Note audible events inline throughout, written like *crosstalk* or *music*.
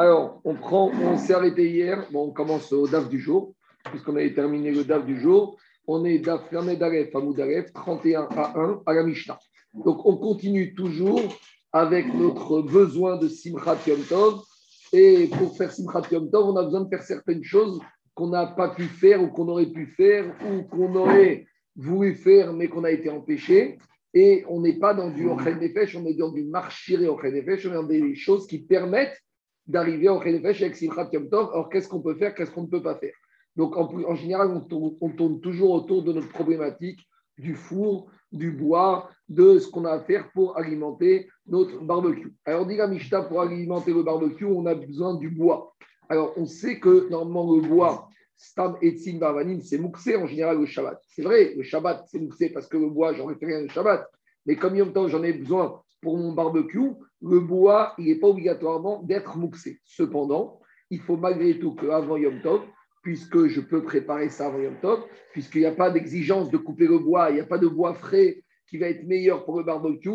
Alors, on s'est arrêté hier, bon, on commence au DAF du jour, puisqu'on avait terminé le DAF du jour. On est DAF d'Aref à Moudaref, 31 à 1 à la Mishnah. Donc, on continue toujours avec notre besoin de Simchat Yom Tov. Et pour faire Simchat Yom Tov, on a besoin de faire certaines choses qu'on n'a pas pu faire ou qu'on aurait pu faire ou qu'on aurait voulu faire mais qu'on a été empêché. Et on n'est pas dans du Ochel Nefesh, on est dans du marchiré Ochel Nefesh, on est dans des choses qui permettent d'arriver au Nefesh avec Simchat Yom Tov. Alors, qu'est-ce qu'on peut faire, qu'est-ce qu'on ne peut pas faire? Donc, en, en général, on tourne, toujours autour de notre problématique du four, du bois, de ce qu'on a à faire pour alimenter notre barbecue. Alors, dit la Mishta, pour alimenter le barbecue, on a besoin du bois. Alors, on sait que normalement, le bois, Stam et Bavanim, c'est mouxé en général le Shabbat. C'est vrai, le Shabbat, c'est mouxé parce que le bois, j'en ai fait rien le Shabbat. Mais comme Yom Tov, j'en ai besoin pour mon barbecue, le bois, il n'est pas obligatoirement d'être mouxé. Cependant, il faut malgré tout qu'avant Yom Tov, puisque je peux préparer ça avant Yom Tov, puisqu'il n'y a pas d'exigence de couper le bois, il n'y a pas de bois frais qui va être meilleur pour le barbecue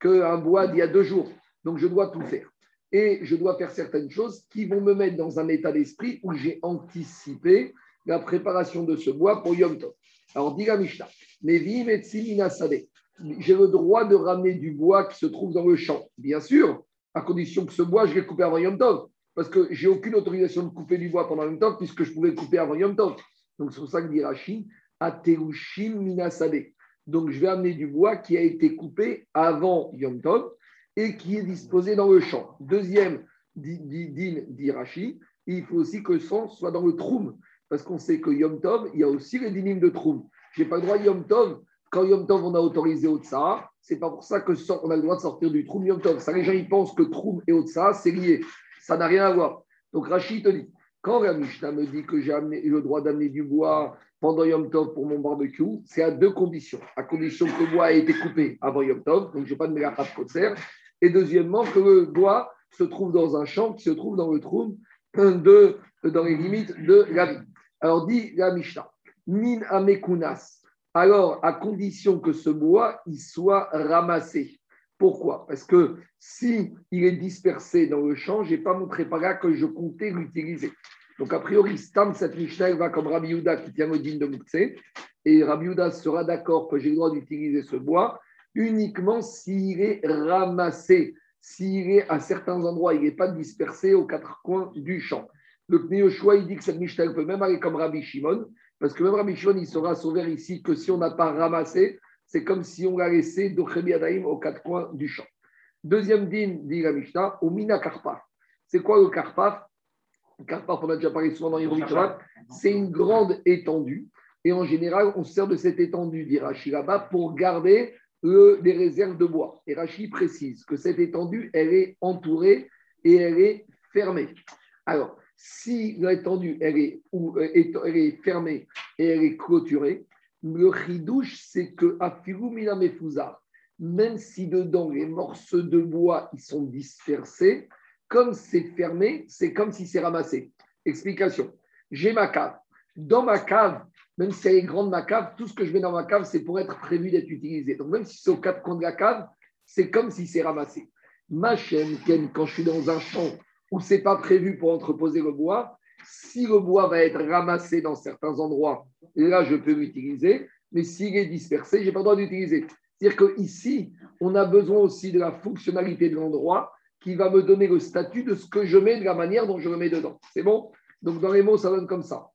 qu'un bois d'il y a deux jours. Donc, je dois tout faire. Et je dois faire certaines choses qui vont me mettre dans un état d'esprit où j'ai anticipé la préparation de ce bois pour Yom Tov. Alors, dit la Mishnah, j'ai le droit de ramener du bois qui se trouve dans le champ. Bien sûr, à condition que ce bois, je l'ai coupé avant Yom Tov. Parce que j'ai aucune autorisation de couper du bois pendant Yom Tov, puisque je pouvais couper avant Yom Tov. Donc, c'est pour ça que dit Rachid, Ateushim Minasade. Donc, je vais amener du bois qui a été coupé avant Yom Tov et qui est disposé dans le champ. Deuxième din dit il faut aussi que le sang soit dans le troum. Parce qu'on sait que Yom Tov, il y a aussi les dinim de troum. Je n'ai pas le droit Yom Tov quand Yom Tov, on a autorisé Otsa, c'est pas pour ça que on a le droit de sortir du Troum Yom Tov. Ça, les gens, ils pensent que Troum et Otsa, c'est lié. Ça n'a rien à voir. Donc Rachid te dit, quand la Mishnah me dit que j'ai le droit d'amener du bois pendant Yom Tov pour mon barbecue, c'est à deux conditions. À condition que le bois ait été coupé avant Yom Tov, donc je n'ai pas de méga de Et deuxièmement, que le bois se trouve dans un champ qui se trouve dans le Troum, *clears throat* dans les limites de la vie. Alors dit la Mishnah, Min amekunas alors à condition que ce bois il soit ramassé. Pourquoi? Parce que si il est dispersé dans le champ, je n'ai pas montré par là que je comptais l'utiliser. Donc, a priori, Stam, cette Mishnah va comme Rabbi Yuda qui tient le digne de Moukse, et Rabbi Yuda sera d'accord que j'ai le droit d'utiliser ce bois uniquement s'il est ramassé, s'il est à certains endroits, il n'est pas dispersé aux quatre coins du champ. Le choix il dit que cette Mishnah peut même aller comme Rabbi Shimon, parce que même Rabbi Shimon, il sera sauvé ici que si on n'a pas ramassé, c'est comme si on l'a laissé d'Ochemi Adaim aux quatre coins du champ. Deuxième din, dit la Mishnah, au Mina Karpaf. C'est quoi le Karpaf? Karpaf, on a déjà parlé souvent dans l'Irovichovat, c'est une grande étendue. Et en général, on sert de cette étendue, dit Rachid là-bas, pour garder les réserves de bois. Et Rachid précise que cette étendue, elle est entourée et elle est fermée. Alors, si l'étendue elle est, euh, elle est fermée et elle est clôturée, le ridouche, c'est que même si dedans les morceaux de bois ils sont dispersés, comme c'est fermé, c'est comme si c'est ramassé. Explication. J'ai ma cave. Dans ma cave, même si elle est grande ma cave, tout ce que je mets dans ma cave, c'est pour être prévu d'être utilisé. Donc même si c'est aux quatre coins de la cave, c'est comme si c'est ramassé. Ma chaîne, quand je suis dans un champ où ce n'est pas prévu pour entreposer le bois, si le bois va être ramassé dans certains endroits, là, je peux l'utiliser, mais s'il est dispersé, je n'ai pas le droit d'utiliser. C'est-à-dire qu'ici, on a besoin aussi de la fonctionnalité de l'endroit qui va me donner le statut de ce que je mets, de la manière dont je le mets dedans. C'est bon? Donc, dans les mots, ça donne comme ça.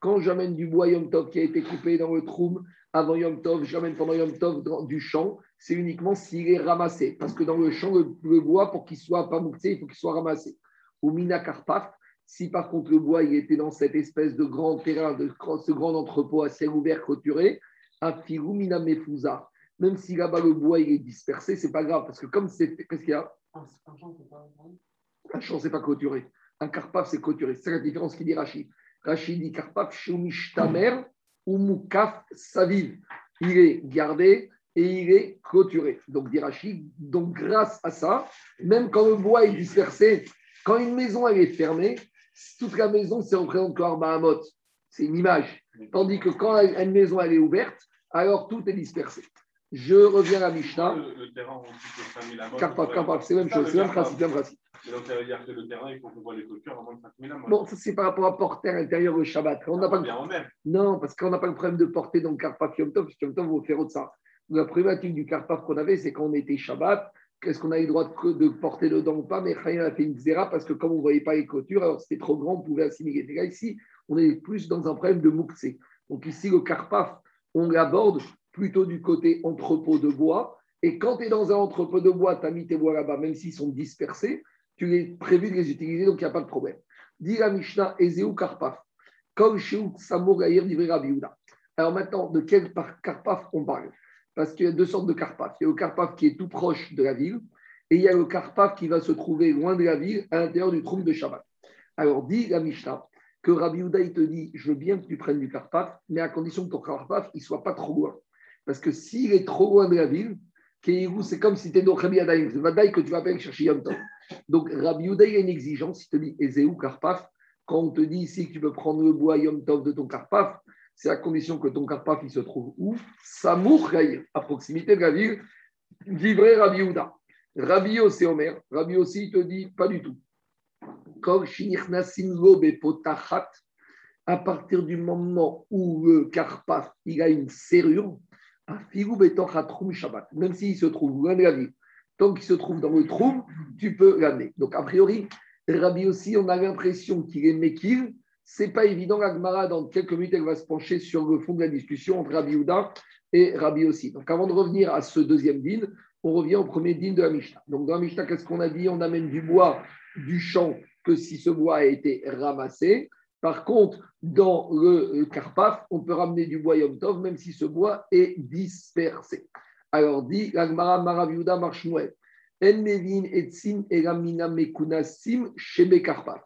Quand j'amène du bois Yom Tov qui a été coupé dans le troum avant Yom Tov, j'amène pendant Yom Tov du champ, c'est uniquement s'il est ramassé. Parce que dans le champ, le, bois, pour qu'il soit pas mouxé, il faut qu'il soit ramassé. Au Mina Karpaf, si par contre le bois il était dans cette espèce de grand terrain, de ce grand entrepôt à ciel ouvert clôturé, Afiru Mina Mefusa. Même si là-bas le bois il est dispersé, c'est pas grave. Parce que comme c'est. Qu'est-ce qu'il y a? Un champ, c'est pas clôturé. Un Karpaf, c'est clôturé. C'est la différence qu'il dit Rachid. Rachid dit Karpaf, Shumishtamer ou Mukaf Saviv. Il est gardé et il est clôturé. Donc, dit Rachid, donc grâce à ça, même quand le bois est dispersé, quand une maison est fermée, toute la maison se représente comme Bahamot. C'est une image. Tandis que quand une maison est ouverte, alors tout est dispersé. Je reviens à la Mishnah. Le, le terrain, on carpaf, c'est la même chose, c'est même principe, même principe. Donc, ça veut dire que le terrain, il faut qu'on voit les clôtures avant de fermer la Bon, ça c'est par rapport à porter à l'intérieur le Shabbat. On n'a pas le... bien mer. Non, parce qu'on n'a pas le problème de porter dans le Carpaf Yom Tov, parce que Yom Tov, vous faire autre ça. La problématique du Carpaf qu'on avait, c'est quand on était Shabbat, qu'est-ce qu'on avait le droit de, de porter dedans ou pas, mais Chayan a fait une zéra parce que comme on ne voyait pas les clôtures, alors c'était trop grand, on pouvait assimiler. Là, ici, on est plus dans un problème de Moukse. Donc ici, le Carpaf, on l'aborde plutôt du côté entrepôt de bois. Et quand tu es dans un entrepôt de bois, tu as mis tes bois là-bas, même s'ils sont dispersés, tu es prévu de les utiliser, donc il n'y a pas de problème. Dit la Mishnah, Ezeu Karpaf, Gaïr Rabiouda. Alors maintenant, de quel Karpaf on parle? Parce qu'il y a deux sortes de Karpaf. Il y a le Karpaf qui est tout proche de la ville, et il y a le Karpaf qui va se trouver loin de la ville, à l'intérieur du trou de Shabbat. Alors dit la Mishnah, que Rabbi il te dit, je veux bien que tu prennes du Karpaf, mais à condition que ton Karpaf, il soit pas trop loin. Parce que s'il est trop loin de la ville, c'est comme si tu es dans Rabbi Adaïm, c'est Vadaï que tu vas pas chercher Yom Tov. Donc Rabbi il a une exigence, il te dit, Ezeu Karpaf, quand on te dit ici que tu peux prendre le bois Yom Tov de ton Karpaf, c'est à condition que ton Karpaf, il se trouve où? Samour à proximité de la ville, livré Rabbi Houda. Rabbi Ossé Omer, Rabbi aussi, il te dit, pas du tout. À partir du moment où le carpaf il a une serrure, même s'il se trouve loin de la ville, tant qu'il se trouve dans le trou, tu peux l'amener. Donc, a priori, Rabbi aussi, on a l'impression qu'il est Mekil. C'est pas évident, la dans quelques minutes, elle va se pencher sur le fond de la discussion entre Rabbi Houda et Rabbi aussi. Donc, avant de revenir à ce deuxième din, on revient au premier din de la Mishnah. Donc, dans la Mishnah, qu'est-ce qu'on a dit? On amène du bois du champ que si ce bois a été ramassé. Par contre, dans le Karpaf, on peut ramener du bois Yom Tov, même si ce bois est dispersé. Alors, dit l'Agmara Maraviuda Marshmuel, En Mevin Etsin Elamina Mekunasim Shebe Karpaf.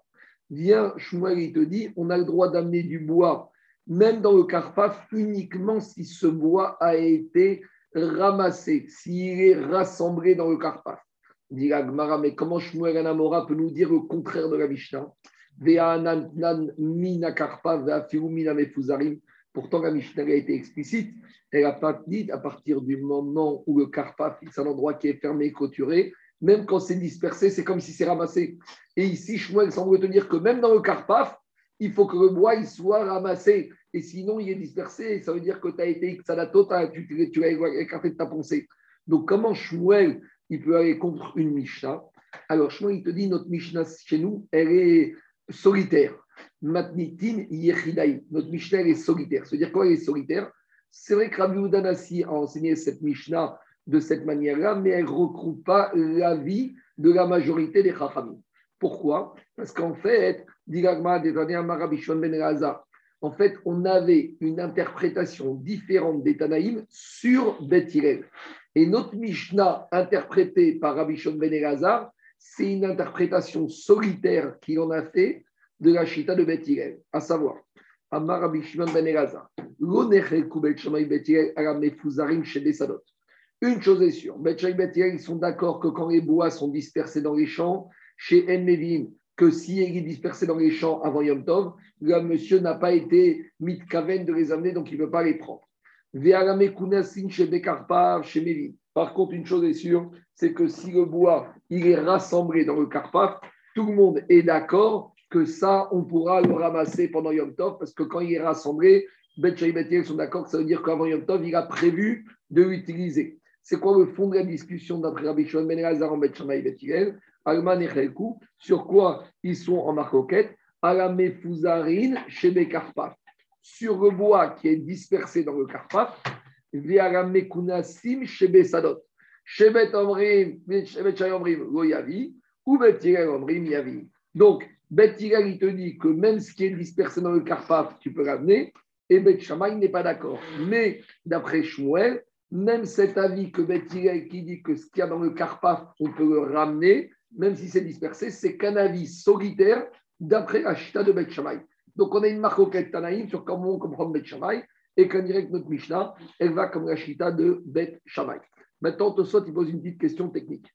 Viens, Shmuel, il te dit, on a le droit d'amener du bois, même dans le Karpaf, uniquement si ce bois a été ramassé, s'il est rassemblé dans le Karpaf. Dit Gmara, mais comment Shmuel Anamora peut nous dire le contraire de la Mishnah? Pourtant, la Mishnah a été explicite. Elle n'a pas dit à partir du moment où le karpaf, c'est un endroit qui est fermé et clôturé, même quand c'est dispersé, c'est comme si c'est ramassé. Et ici, Shmuel semble te dire que même dans le karpaf, il faut que le bois il soit ramassé. Et sinon, il est dispersé. Ça veut dire que tu as été Xadato, tu, tu as écarté de ta pensée. Donc, comment Shmuel il peut aller contre une Mishnah? Alors, je il te dit, notre Mishnah chez nous, elle est solitaire. Matnitin Yechidaï. Notre Mishnah, est solitaire. C'est-à-dire quoi, est solitaire? C'est vrai que Rabbi Udanasi a enseigné cette Mishnah de cette manière-là, mais elle ne regroupe pas l'avis de la majorité des Chachamim. Pourquoi? Parce qu'en fait, Ben en fait, on avait une interprétation différente des Tanaïm sur Beth et notre Mishnah, interprétée par Rabbi Shon Ben Elazar, c'est une interprétation solitaire qu'il en a fait de la Shita de Beth à savoir, Amar Rabbi Ben Elazar, une chose est sûre, Beth ils sont d'accord que quand les bois sont dispersés dans les champs, chez En que si il est dispersé dans les champs avant Yom Tov, le monsieur n'a pas été mitkaven de les amener, donc il ne peut pas les prendre. Par contre, une chose est sûre, c'est que si le bois il est rassemblé dans le karpaf, tout le monde est d'accord que ça, on pourra le ramasser pendant Yom Tov, parce que quand il est rassemblé, Bet et sont d'accord que ça veut dire qu'avant Yom Tov, il a prévu de l'utiliser. C'est quoi le fond de la discussion d'après Rabbi Shimon Ben Elazar en et Alman et Sur quoi ils sont en marcoquette Alame Fouzarin chez Bekarpaf sur le bois qui est dispersé dans le Karpaf, via la Mekunasim Shebe Sadot. Shebet Omrim, Shebet Omrim, Lo Yavi, ou Bet Omrim Yavi. Donc, Bet il te dit que même ce qui est dispersé dans le Karpaf, tu peux ramener, et Bet Shammai n'est pas d'accord. Mais d'après Shmuel, même cet avis que Bet qui dit que ce qu'il y a dans le Karpaf, on peut le ramener, même si c'est dispersé, c'est qu'un avis solitaire d'après la Chita de Bet Shammai. Donc, on a une marque au Tanaïm sur comment on comprend Bet Shammai et qu'on dirait que notre Mishnah, elle va comme la Shita de Bet Shammai. Maintenant, Tosot, il pose une petite question technique.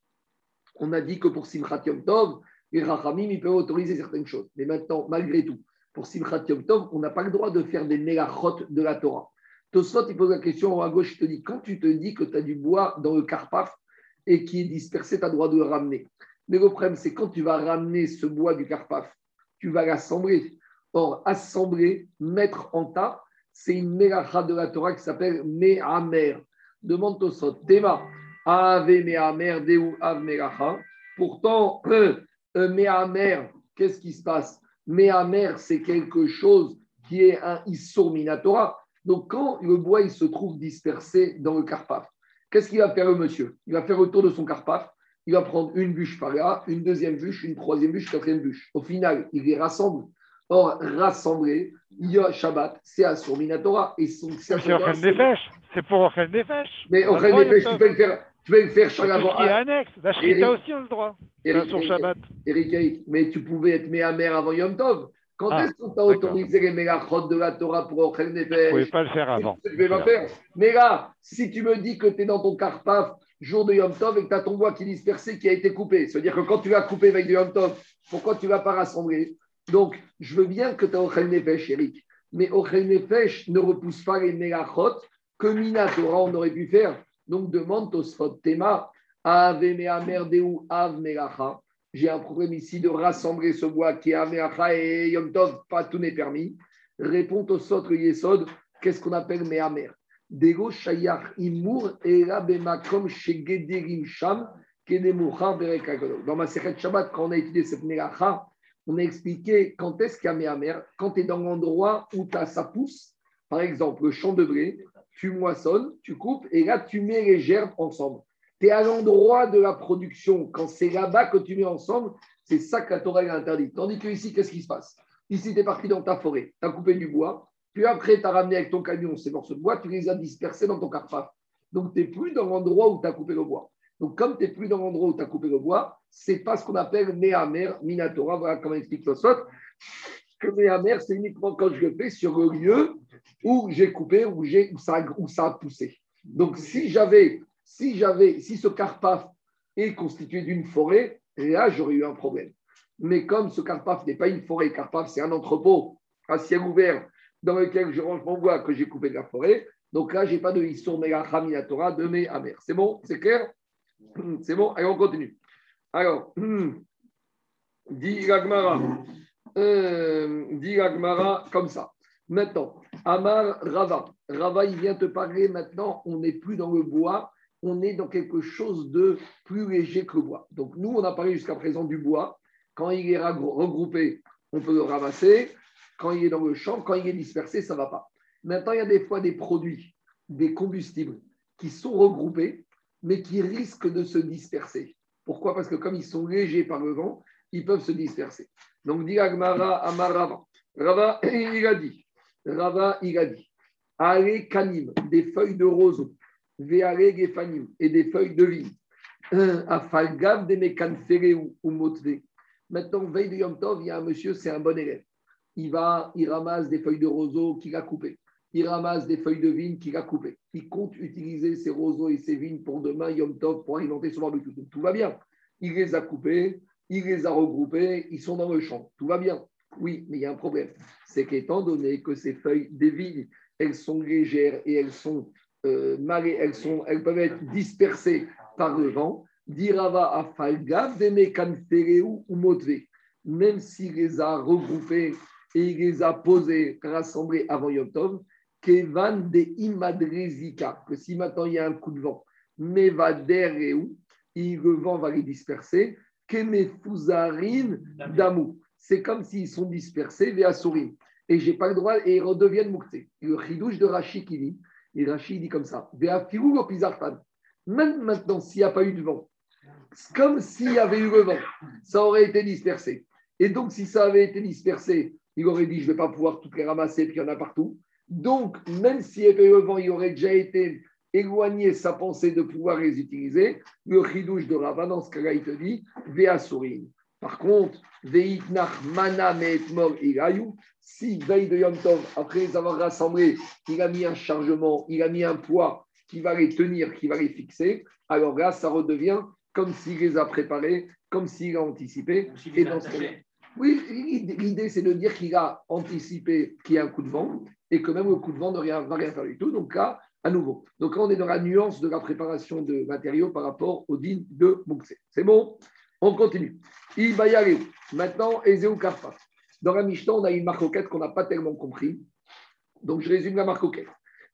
On a dit que pour Simchat Yom Tov, les Rachamim, ils peuvent autoriser certaines choses. Mais maintenant, malgré tout, pour Simchat Yom Tov, on n'a pas le droit de faire des mélachot de la Torah. Tosfot, il pose la question à gauche, il te dit, quand tu te dis que tu as du bois dans le carpaf et qui est dispersé, tu as le droit de le ramener. Mais le problème, c'est quand tu vas ramener ce bois du carpaf, tu vas l'assembler. Or, assembler, mettre en tas, c'est une mélacha de la Torah qui s'appelle Me'amer. Demande Tosfot, Tema, Ave Deu Av. Pourtant, euh, euh, qu'est-ce qui se passe? Me'amer, c'est quelque chose qui est un Issur Minatora. Donc, quand le bois il se trouve dispersé dans le carpaf, qu'est-ce qu'il va faire le monsieur? Il va faire le tour de son carpaf, il va prendre une bûche par là, une deuxième bûche, une troisième bûche, une quatrième bûche. Au final, il les rassemble. Or, rassembler, il y a Shabbat, c'est à Minatora. Et c'est Ochel Nefesh. C'est pour Ochel Nefesh. Mais Ochel Nefesh, tu peux le faire. Tu peux le faire chaque avant. Il est annexe. La Shrita aussi le droit. Eric, sur Shabbat. Eric, mais tu pouvais être Méhamère avant Yom Tov. Quand ah, est-ce qu'on t'a autorisé les mélachot de la Torah pour Ochel Nefesh Tu ne pouvais pas le faire avant. Je vais pas faire. Mais là, si tu me dis que tu es dans ton carpaf jour de Yom Tov et que tu as ton bois qui est dispersé, qui a été coupé, c'est-à-dire que quand tu vas couper avec du Yom Tov, pourquoi tu ne vas pas rassembler Donc, je veux bien que tu as Ochel Nefesh, Eric, mais Ochel Nefesh ne repousse pas les mélachot que Mina Torah on aurait pu faire. Donc, demande Tosfot Tema, Ave Me'amerdeu Av Melacha. J'ai un problème ici de rassembler ce bois qui est Améacha et Yom Tov, pas tout n'est permis. Réponds le Yesod, qu'est-ce qu'on appelle Me'amer Dego Shayach Imur et Bemakom Shegederim Sham Dans ma Sechet Shabbat, quand on a étudié cette Melacha, on a expliqué quand est-ce qu'il y a Me'amer, quand tu es dans l'endroit où as, ça pousse, par exemple le champ de blé, tu moissonnes, tu coupes et là tu mets les gerbes ensemble tu es à l'endroit de la production. Quand c'est là-bas que tu mets ensemble, c'est ça que la Torah a interdit. Tandis que ici, qu'est-ce qui se passe? Ici, tu es parti dans ta forêt, tu as coupé du bois, puis après, tu as ramené avec ton camion ces morceaux de bois, tu les as dispersés dans ton carpaf. Donc, tu n'es plus dans l'endroit où tu as coupé le bois. Donc, comme tu n'es plus dans l'endroit où tu as coupé le bois, c'est pas ce qu'on appelle Néamer, Minatora. Voilà comment explique le sot. Que Néamer, c'est uniquement quand je le fais sur le lieu où j'ai coupé, où, où, ça, a poussé. Donc, si j'avais si j'avais, si ce carpaf est constitué d'une forêt, là, j'aurais eu un problème. Mais comme ce carpaf n'est pas une forêt, carpaf, c'est un entrepôt à ciel ouvert dans lequel je range mon bois que j'ai coupé de la forêt, donc là, je n'ai pas de Issour Mega Torah de mes. C'est bon? C'est clair? C'est bon? Allez, on continue. Alors, dit Gagmara, euh, dit comme ça. Maintenant, Amar Rava. Rava, il vient te parler maintenant, on n'est plus dans le bois, on est dans quelque chose de plus léger que le bois. Donc nous, on a parlé jusqu'à présent du bois. Quand il est regroupé, on peut le ramasser. Quand il est dans le champ, quand il est dispersé, ça ne va pas. Maintenant, il y a des fois des produits, des combustibles qui sont regroupés, mais qui risquent de se disperser. Pourquoi? Parce que comme ils sont légers par le vent, ils peuvent se disperser. Donc, dit Agmara Amarava. Rava, *coughs* il a dit. Rava, il a dit. Allez, canim, des feuilles de roseau et des feuilles de vigne. Afalgav de ou motve. Maintenant, veille de Yom Tov, il y a un monsieur, c'est un bon élève. Il va, il ramasse des feuilles de roseau qu'il a coupées. Il ramasse des feuilles de vigne qu'il a coupées. Il compte utiliser ces roseaux et ces vignes pour demain, Yom Tov, pour alimenter son barbecue. Donc, tout va bien. Il les a coupés, il les a regroupés, ils sont dans le champ. Tout va bien. Oui, mais il y a un problème. C'est qu'étant donné que ces feuilles des vignes, elles sont légères et elles sont euh, elles, sont, elles peuvent être dispersées par le vent. Dirava afalgav ou motve. Même s'il les a regroupées et il les a posées, rassemblées avant Yom Tov, kevan de imadrezika, que si maintenant il y a un coup de vent, va où le vent va les disperser, kemefuzarin damou. C'est comme s'ils sont dispersés vers souris. Et j'ai pas le droit, et ils redeviennent moukté. Le chidouche de Rashi qui dit, et Rachid dit comme ça Même maintenant, s'il n'y a pas eu de vent, comme s'il y avait eu le vent, ça aurait été dispersé. Et donc, si ça avait été dispersé, il aurait dit Je ne vais pas pouvoir toutes les ramasser, puis il y en a partout. Donc, même le vent, il aurait déjà été éloigné sa pensée de pouvoir les utiliser. Le chidouche de Rava, dans ce cas-là, il te dit Par contre, mana si veille de Yom Tov, après les avoir rassemblés, il a mis un chargement, il a mis un poids qui va les tenir, qui va les fixer, alors là, ça redevient comme s'il les a préparés, comme s'il a anticipé. Et dans ce oui, l'idée, c'est de dire qu'il a anticipé qu'il y a un coup de vent et que même le coup de vent ne va rien faire du tout. Donc là, à nouveau. Donc là, on est dans la nuance de la préparation de matériaux par rapport au din de Moukse. C'est bon? On continue. Ibayare. Maintenant, Ezeu Karpa. Dans la Mishnah, on a une marcoquette qu'on n'a pas tellement compris. Donc je résume la marcoquette.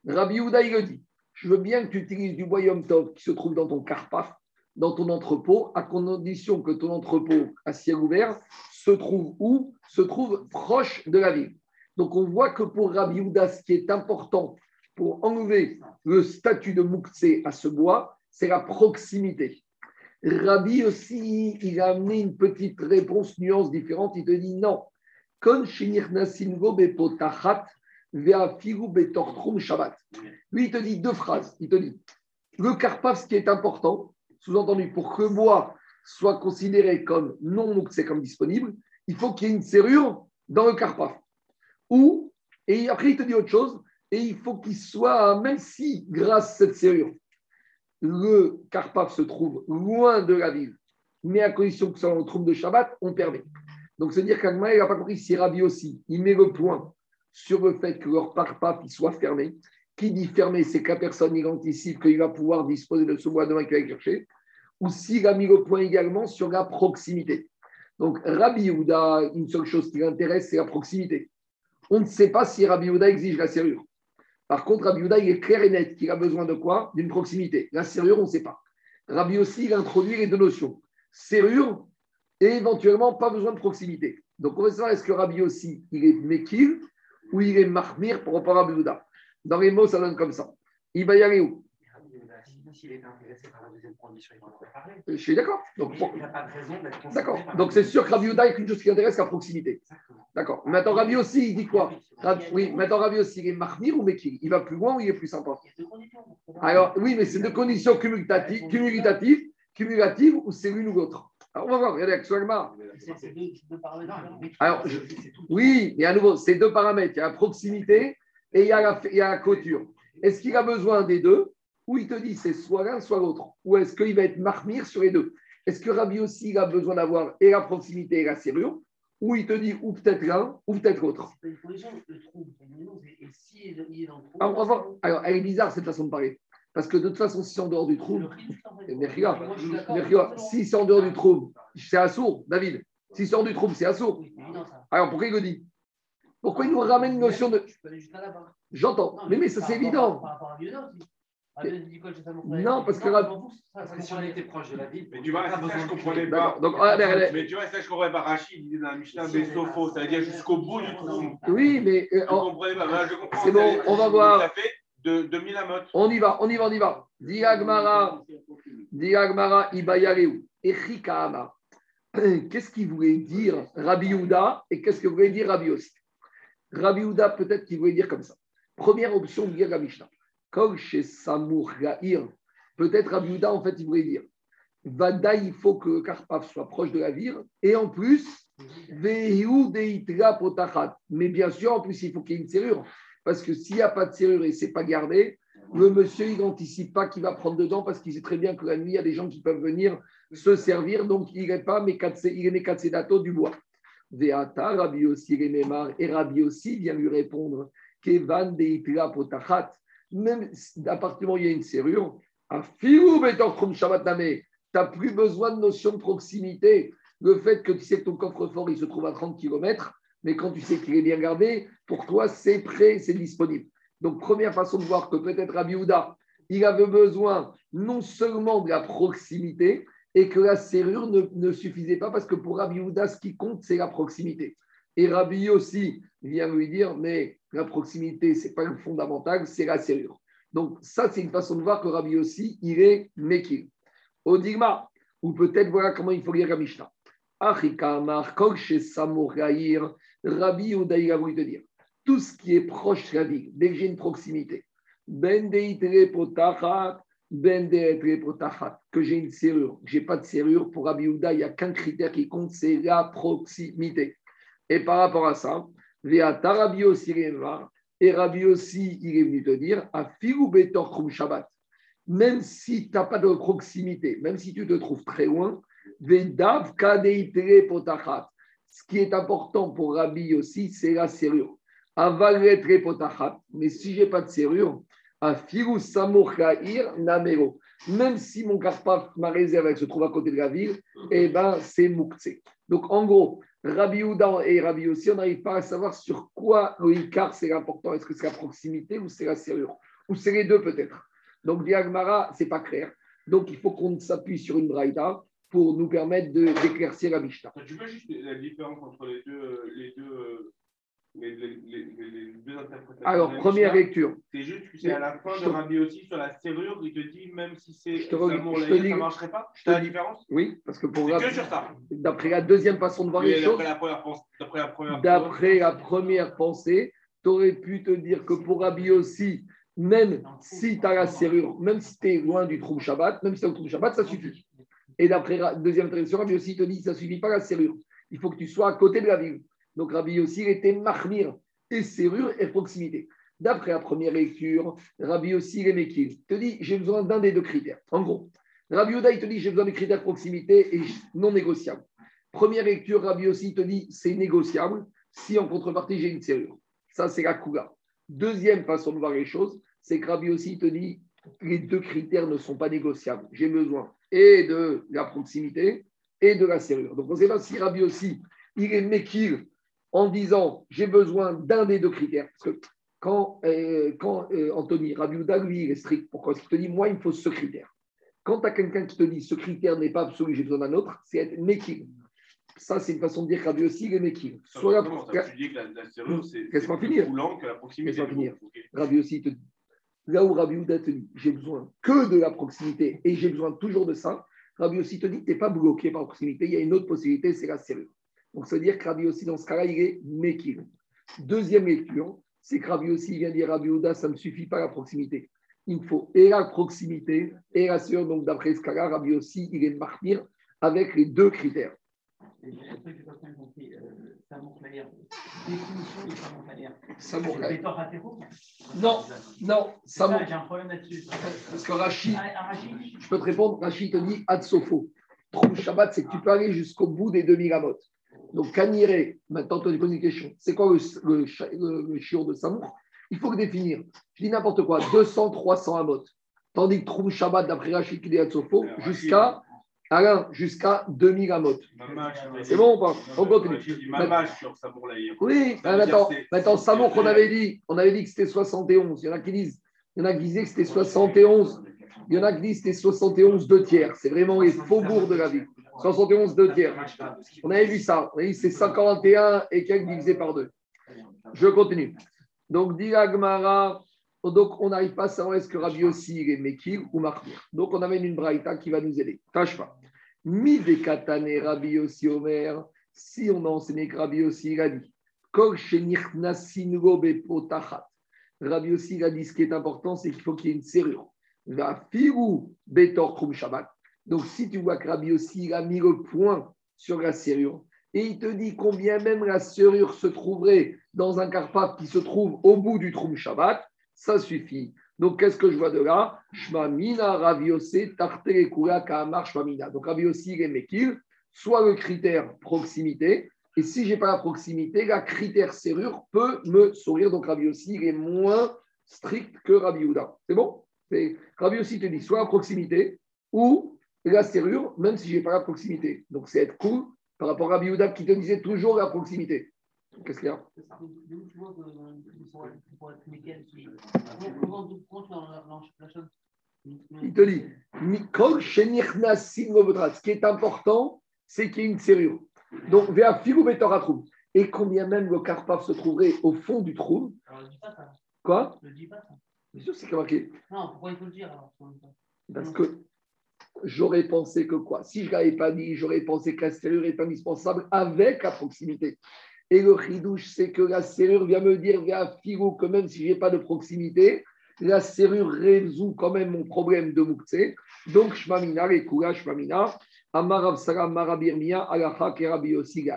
Rabbi Houda, il dit Je veux bien que tu utilises du bois Tov qui se trouve dans ton Karpaf, dans ton entrepôt, à condition que ton entrepôt à ciel ouvert se trouve où? Se trouve proche de la ville. Donc on voit que pour Rabbi Houda, ce qui est important pour enlever le statut de Moukse à ce bois, c'est la proximité. Rabbi aussi, il a amené une petite réponse, nuance différente. Il te dit non. Lui, il te dit deux phrases. Il te dit le carpaf, ce qui est important, sous-entendu, pour que le bois soit considéré comme non Moukse, comme disponible, il faut qu'il y ait une serrure dans le carpaf. Ou, et après, il te dit autre chose, et il faut qu'il soit, même si, grâce à cette serrure, le Carpaf se trouve loin de la ville, mais à condition que ça soit trouve de Shabbat, on permet. Donc, c'est-à-dire qu'Agma, il n'a pas compris si Rabbi aussi, il met le point sur le fait que leur Carpaf soit fermé. Qui dit fermé, c'est que la personne il anticipe qu'il va pouvoir disposer de ce bois demain qu'il va chercher. Ou s'il a mis le point également sur la proximité. Donc, Rabbi Yehuda, une seule chose qui l'intéresse, c'est la proximité. On ne sait pas si Rabbi Yehuda exige la serrure. Par contre, Rabbi Yehuda, il est clair et net qu'il a besoin de quoi? D'une proximité. La serrure, on ne sait pas. Rabbi aussi, il introduit les deux notions. Serrure et éventuellement pas besoin de proximité. Donc, on va savoir est-ce que Rabbi aussi, il est Mekil ou il est Mahmir pour rapport à Rabbi Yehuda? Dans les mots, ça donne comme ça. Il va y aller où? S'il est intéressé par la deuxième condition, il va en parler. Je suis d'accord. Donc, il n'a pas de raison d'être D'accord. Donc, c'est sûr que Yehuda est une chose qui intéresse qu'à proximité. D'accord. Maintenant, Rabbi aussi, il dit quoi? Oui, maintenant, Rabbi aussi, il est marmir ou Mekir Il va plus loin ou il est plus sympa? Alors, oui, mais c'est deux conditions cumulatives, cumulatives, cumulatives ou c'est l'une ou l'autre. Alors, on va voir, regardez, actuellement. Alors, oui, mais à nouveau, c'est deux paramètres. Il y a la proximité et il y a la, il y a la clôture. Est-ce qu'il a besoin des deux? Ou il te dit c'est soit l'un, soit l'autre Ou est-ce qu'il va être marmire sur les deux? Est-ce que Rabbi aussi a besoin d'avoir et la proximité et la serrure? Ou il te dit ou peut-être l'un, ou peut-être l'autre alors, alors, elle est bizarre cette façon de parler. Parce que de toute façon, si c'est en dehors du trou, si c'est en dehors du trou, c'est assourd, David. Si c'est en dehors du trou, c'est assourd. Alors pourquoi il le dit? Pourquoi il nous ramène une notion de. J'entends, mais, mais ça c'est évident. Ah, non, parce que. Si on était proche de la ville. Mais tu vois, ça, je ne comprenais pas. Donc, mais, mais tu vois, ça, je comprenais pas. Rachid, il dit dans la Mishnah, Bestofo, ça veut dire jusqu'au bout du trou. Oui, mais. Euh, je ne comprenais pas. Je comprends. C'est bon, on va voir. Ça fait de, de Milamot. On y va, on y va, on y va. Diagmara, Diagmara, Ibayareu, Echikaama. Qu'est-ce qu'il voulait dire Rabbi Yehuda et qu'est-ce que voulait dire Rabbi aussi Rabbi Yehuda, peut-être qu'il voulait dire comme ça. Première option, dire la Mishnah. Chez Samour peut-être Abiouda, en fait, il voulait dire Vada, il faut que Karpaf soit proche de la ville, et en plus, mais bien sûr, en plus, il faut qu'il y ait une serrure, parce que s'il n'y a pas de serrure et ce n'est pas gardé, le monsieur, il n'anticipe pas qu'il va prendre dedans, parce qu'il sait très bien que la nuit, il y a des gens qui peuvent venir se servir, donc il n'est pas, mais il est dato du bois. Veata, Rabbi aussi, et Rabbi aussi vient lui répondre Kevan de potachat même à partir du moment où il y a une serrure, à filou Shabbat tu n'as plus besoin de notion de proximité. Le fait que tu sais que ton coffre-fort il se trouve à 30 km, mais quand tu sais qu'il est bien gardé, pour toi c'est prêt, c'est disponible. Donc première façon de voir que peut-être Rabbi il avait besoin non seulement de la proximité, et que la serrure ne, ne suffisait pas parce que pour Rabbi ce qui compte, c'est la proximité. Et Rabbi aussi vient lui dire, mais la proximité, ce n'est pas le fondamental, c'est la serrure. Donc ça, c'est une façon de voir que Rabbi aussi, il est Mekil. Au Digma, ou peut-être voilà comment il faut lire la Mishnah. Rabbi Odaï a voulu te dire, tout ce qui est proche de la dès que j'ai une proximité, ben ben que j'ai une serrure, que je n'ai pas de serrure, pour Rabbi Ouda, il n'y a qu'un critère qui compte, c'est la proximité. Et par rapport à ça, Rabbi aussi, et Rabbi aussi, il est venu te dire, à Shabbat, même si tu n'as pas de proximité, même si tu te trouves très loin, Vedav Potachat. Ce qui est important pour Rabbi aussi, c'est la serrure. mais si j'ai pas de serrure, à namero. Même si mon carpaf, ma réserve, se trouve à côté de la ville, eh ben, c'est moukse. Donc, en gros, Rabbi Houda et Rabbi aussi, on n'arrive pas à savoir sur quoi le Icar c'est important. Est-ce que c'est la proximité ou c'est la serrure? Ou c'est les deux peut-être? Donc, Diagmara, c'est pas clair. Donc, il faut qu'on s'appuie sur une braïda pour nous permettre d'éclaircir la Mishnah. Tu peux juste la différence entre les deux, les deux les, les, les, deux interprétations. Alors, première lecture. C'est c'est à la fin de Rabbi aussi sur la serrure, il te dit même si c'est ça ne marcherait pas? Tu as la différence? Oui, parce que pour ça. D'après la deuxième façon de voir les choses. D'après la première, d'après la première pensée, tu aurais pu te dire que pour Rabbi aussi, même si tu as la serrure, même si tu es loin du trou Shabbat, même si tu as le trou Shabbat, ça suffit. Et d'après la deuxième interprétation, Rabbi aussi te dit ça ne suffit pas la serrure. Il faut que tu sois à côté de la ville. Donc Rabbi aussi était marmir et serrure et proximité. D'après la première lecture, Rabbi aussi est Mekil. te dit j'ai besoin d'un des deux critères. En gros, Rabbi Oda, il te dit j'ai besoin des critères proximité et non négociables. Première lecture, Rabbi aussi te dit c'est négociable si en contrepartie j'ai une serrure. Ça, c'est la. Deuxième façon de voir les choses, c'est que Rabbi aussi te dit les deux critères ne sont pas négociables. J'ai besoin et de la proximité et de la serrure. Donc on ne sait pas si Rabbi aussi il est Mekil en disant j'ai besoin d'un des deux critères. Quand, euh, quand euh, Anthony Rabiouda, lui, il est strict, pourquoi Parce qu'il te dit moi, il me faut ce critère. Quand tu as quelqu'un qui te dit ce critère n'est pas absolu, j'ai besoin d'un autre, c'est être Mekil. Ça, c'est une façon de dire que aussi, il est Mekil. Soit la, tu dis que la, serrure, c'est plus coulant que la proximité. finir. Okay. aussi te dit là où Rabbi te dit j'ai besoin que de la proximité et j'ai besoin toujours de ça, Rabbi aussi te dit tu n'es pas bloqué par la proximité, il y a une autre possibilité, c'est la serrure. Donc, ça veut dire que Rabbi aussi, dans ce cas-là, il est Mekil. Deuxième lecture, c'est que Rabbi aussi vient dire Rabbi Oda, ça ne suffit pas la proximité. Il me faut et la proximité et la. Donc, d'après ce cas-là, Rabbi aussi, il est martyr avec les deux critères. Samour Non, non, Samour. J'ai un problème là-dessus. Parce que Rachid, ah, je peux te répondre, Rachid te dit Adsofo. Trou Shabbat, c'est que tu peux aller jusqu'au bout des. Donc, Kaniré, maintenant, tu as poses une question. C'est quoi le, le, de Samour Il faut le définir. Je dis n'importe quoi, 200, 300 amot. Tandis que Troum Shabbat, d'après Rachid Sofo, jusqu'à Alain, jusqu'à 2000 amot. C'est bon ou pas? On continue. Oui, maintenant, maintenant Samour, on avait dit, on avait dit que c'était 71. Il y en a qui disent, il y en a qui disaient que c'était 71. Il y en a qui disent que c'était 71 deux tiers. C'est vraiment les faubourgs de la ville. 71 2 tiers. On avait vu ça. C'est 51 et quelques divisé par deux. Je continue. Donc, dit donc on n'arrive pas à savoir est-ce que Rabbi aussi est Mekir ou Martir. Donc, on amène une braïta qui va nous aider. Tâche pas. Mi de katane Rabbi aussi Omer. Si on a enseigné que Rabbi aussi il a dit Kol Rabbi aussi a dit ce qui est important, c'est qu'il faut qu'il y ait une serrure. Va firu betor krum Shabbat. Donc, si tu vois que Rabbi aussi il a mis le point sur la serrure, et il te dit combien même la serrure se trouverait dans un carpaf qui se trouve au bout du Troum Shabbat, ça suffit. Donc, qu'est-ce que je vois de là? Shmamina Raviose Tartelekula Kaamar Shmamina. Donc, est Mekil, soit le critère proximité, et si je n'ai pas la proximité, la critère serrure peut me sourire. Donc, il est moins strict que Rabbi. C'est bon? Rabbi aussi te dit soit la proximité ou la serrure, même si je n'ai pas la proximité. Donc, c'est être cool par rapport à Bioudab qui te disait toujours la proximité. Qu'est-ce qu'il y a? Il te dit, ce qui est important, c'est qu'il y ait une serrure. Donc, vers trou. Et combien même le carpaf se trouverait au fond du trou? Quoi? Je dis pas ça. Bien sûr, c'est marqué. Non, pourquoi il faut le dire Parce que j'aurais pensé que quoi? Si je ne l'avais pas dit, j'aurais pensé que la serrure est indispensable avec la proximité. Et le ridouche, c'est que la serrure vient me dire, via Figo, que même si je n'ai pas de proximité, la serrure résout quand même mon problème de Moukse. Donc, Shmamina, les Kula, Shmamina, Amarav Salam, Marabirmia, Alacha, Kerabi aussi,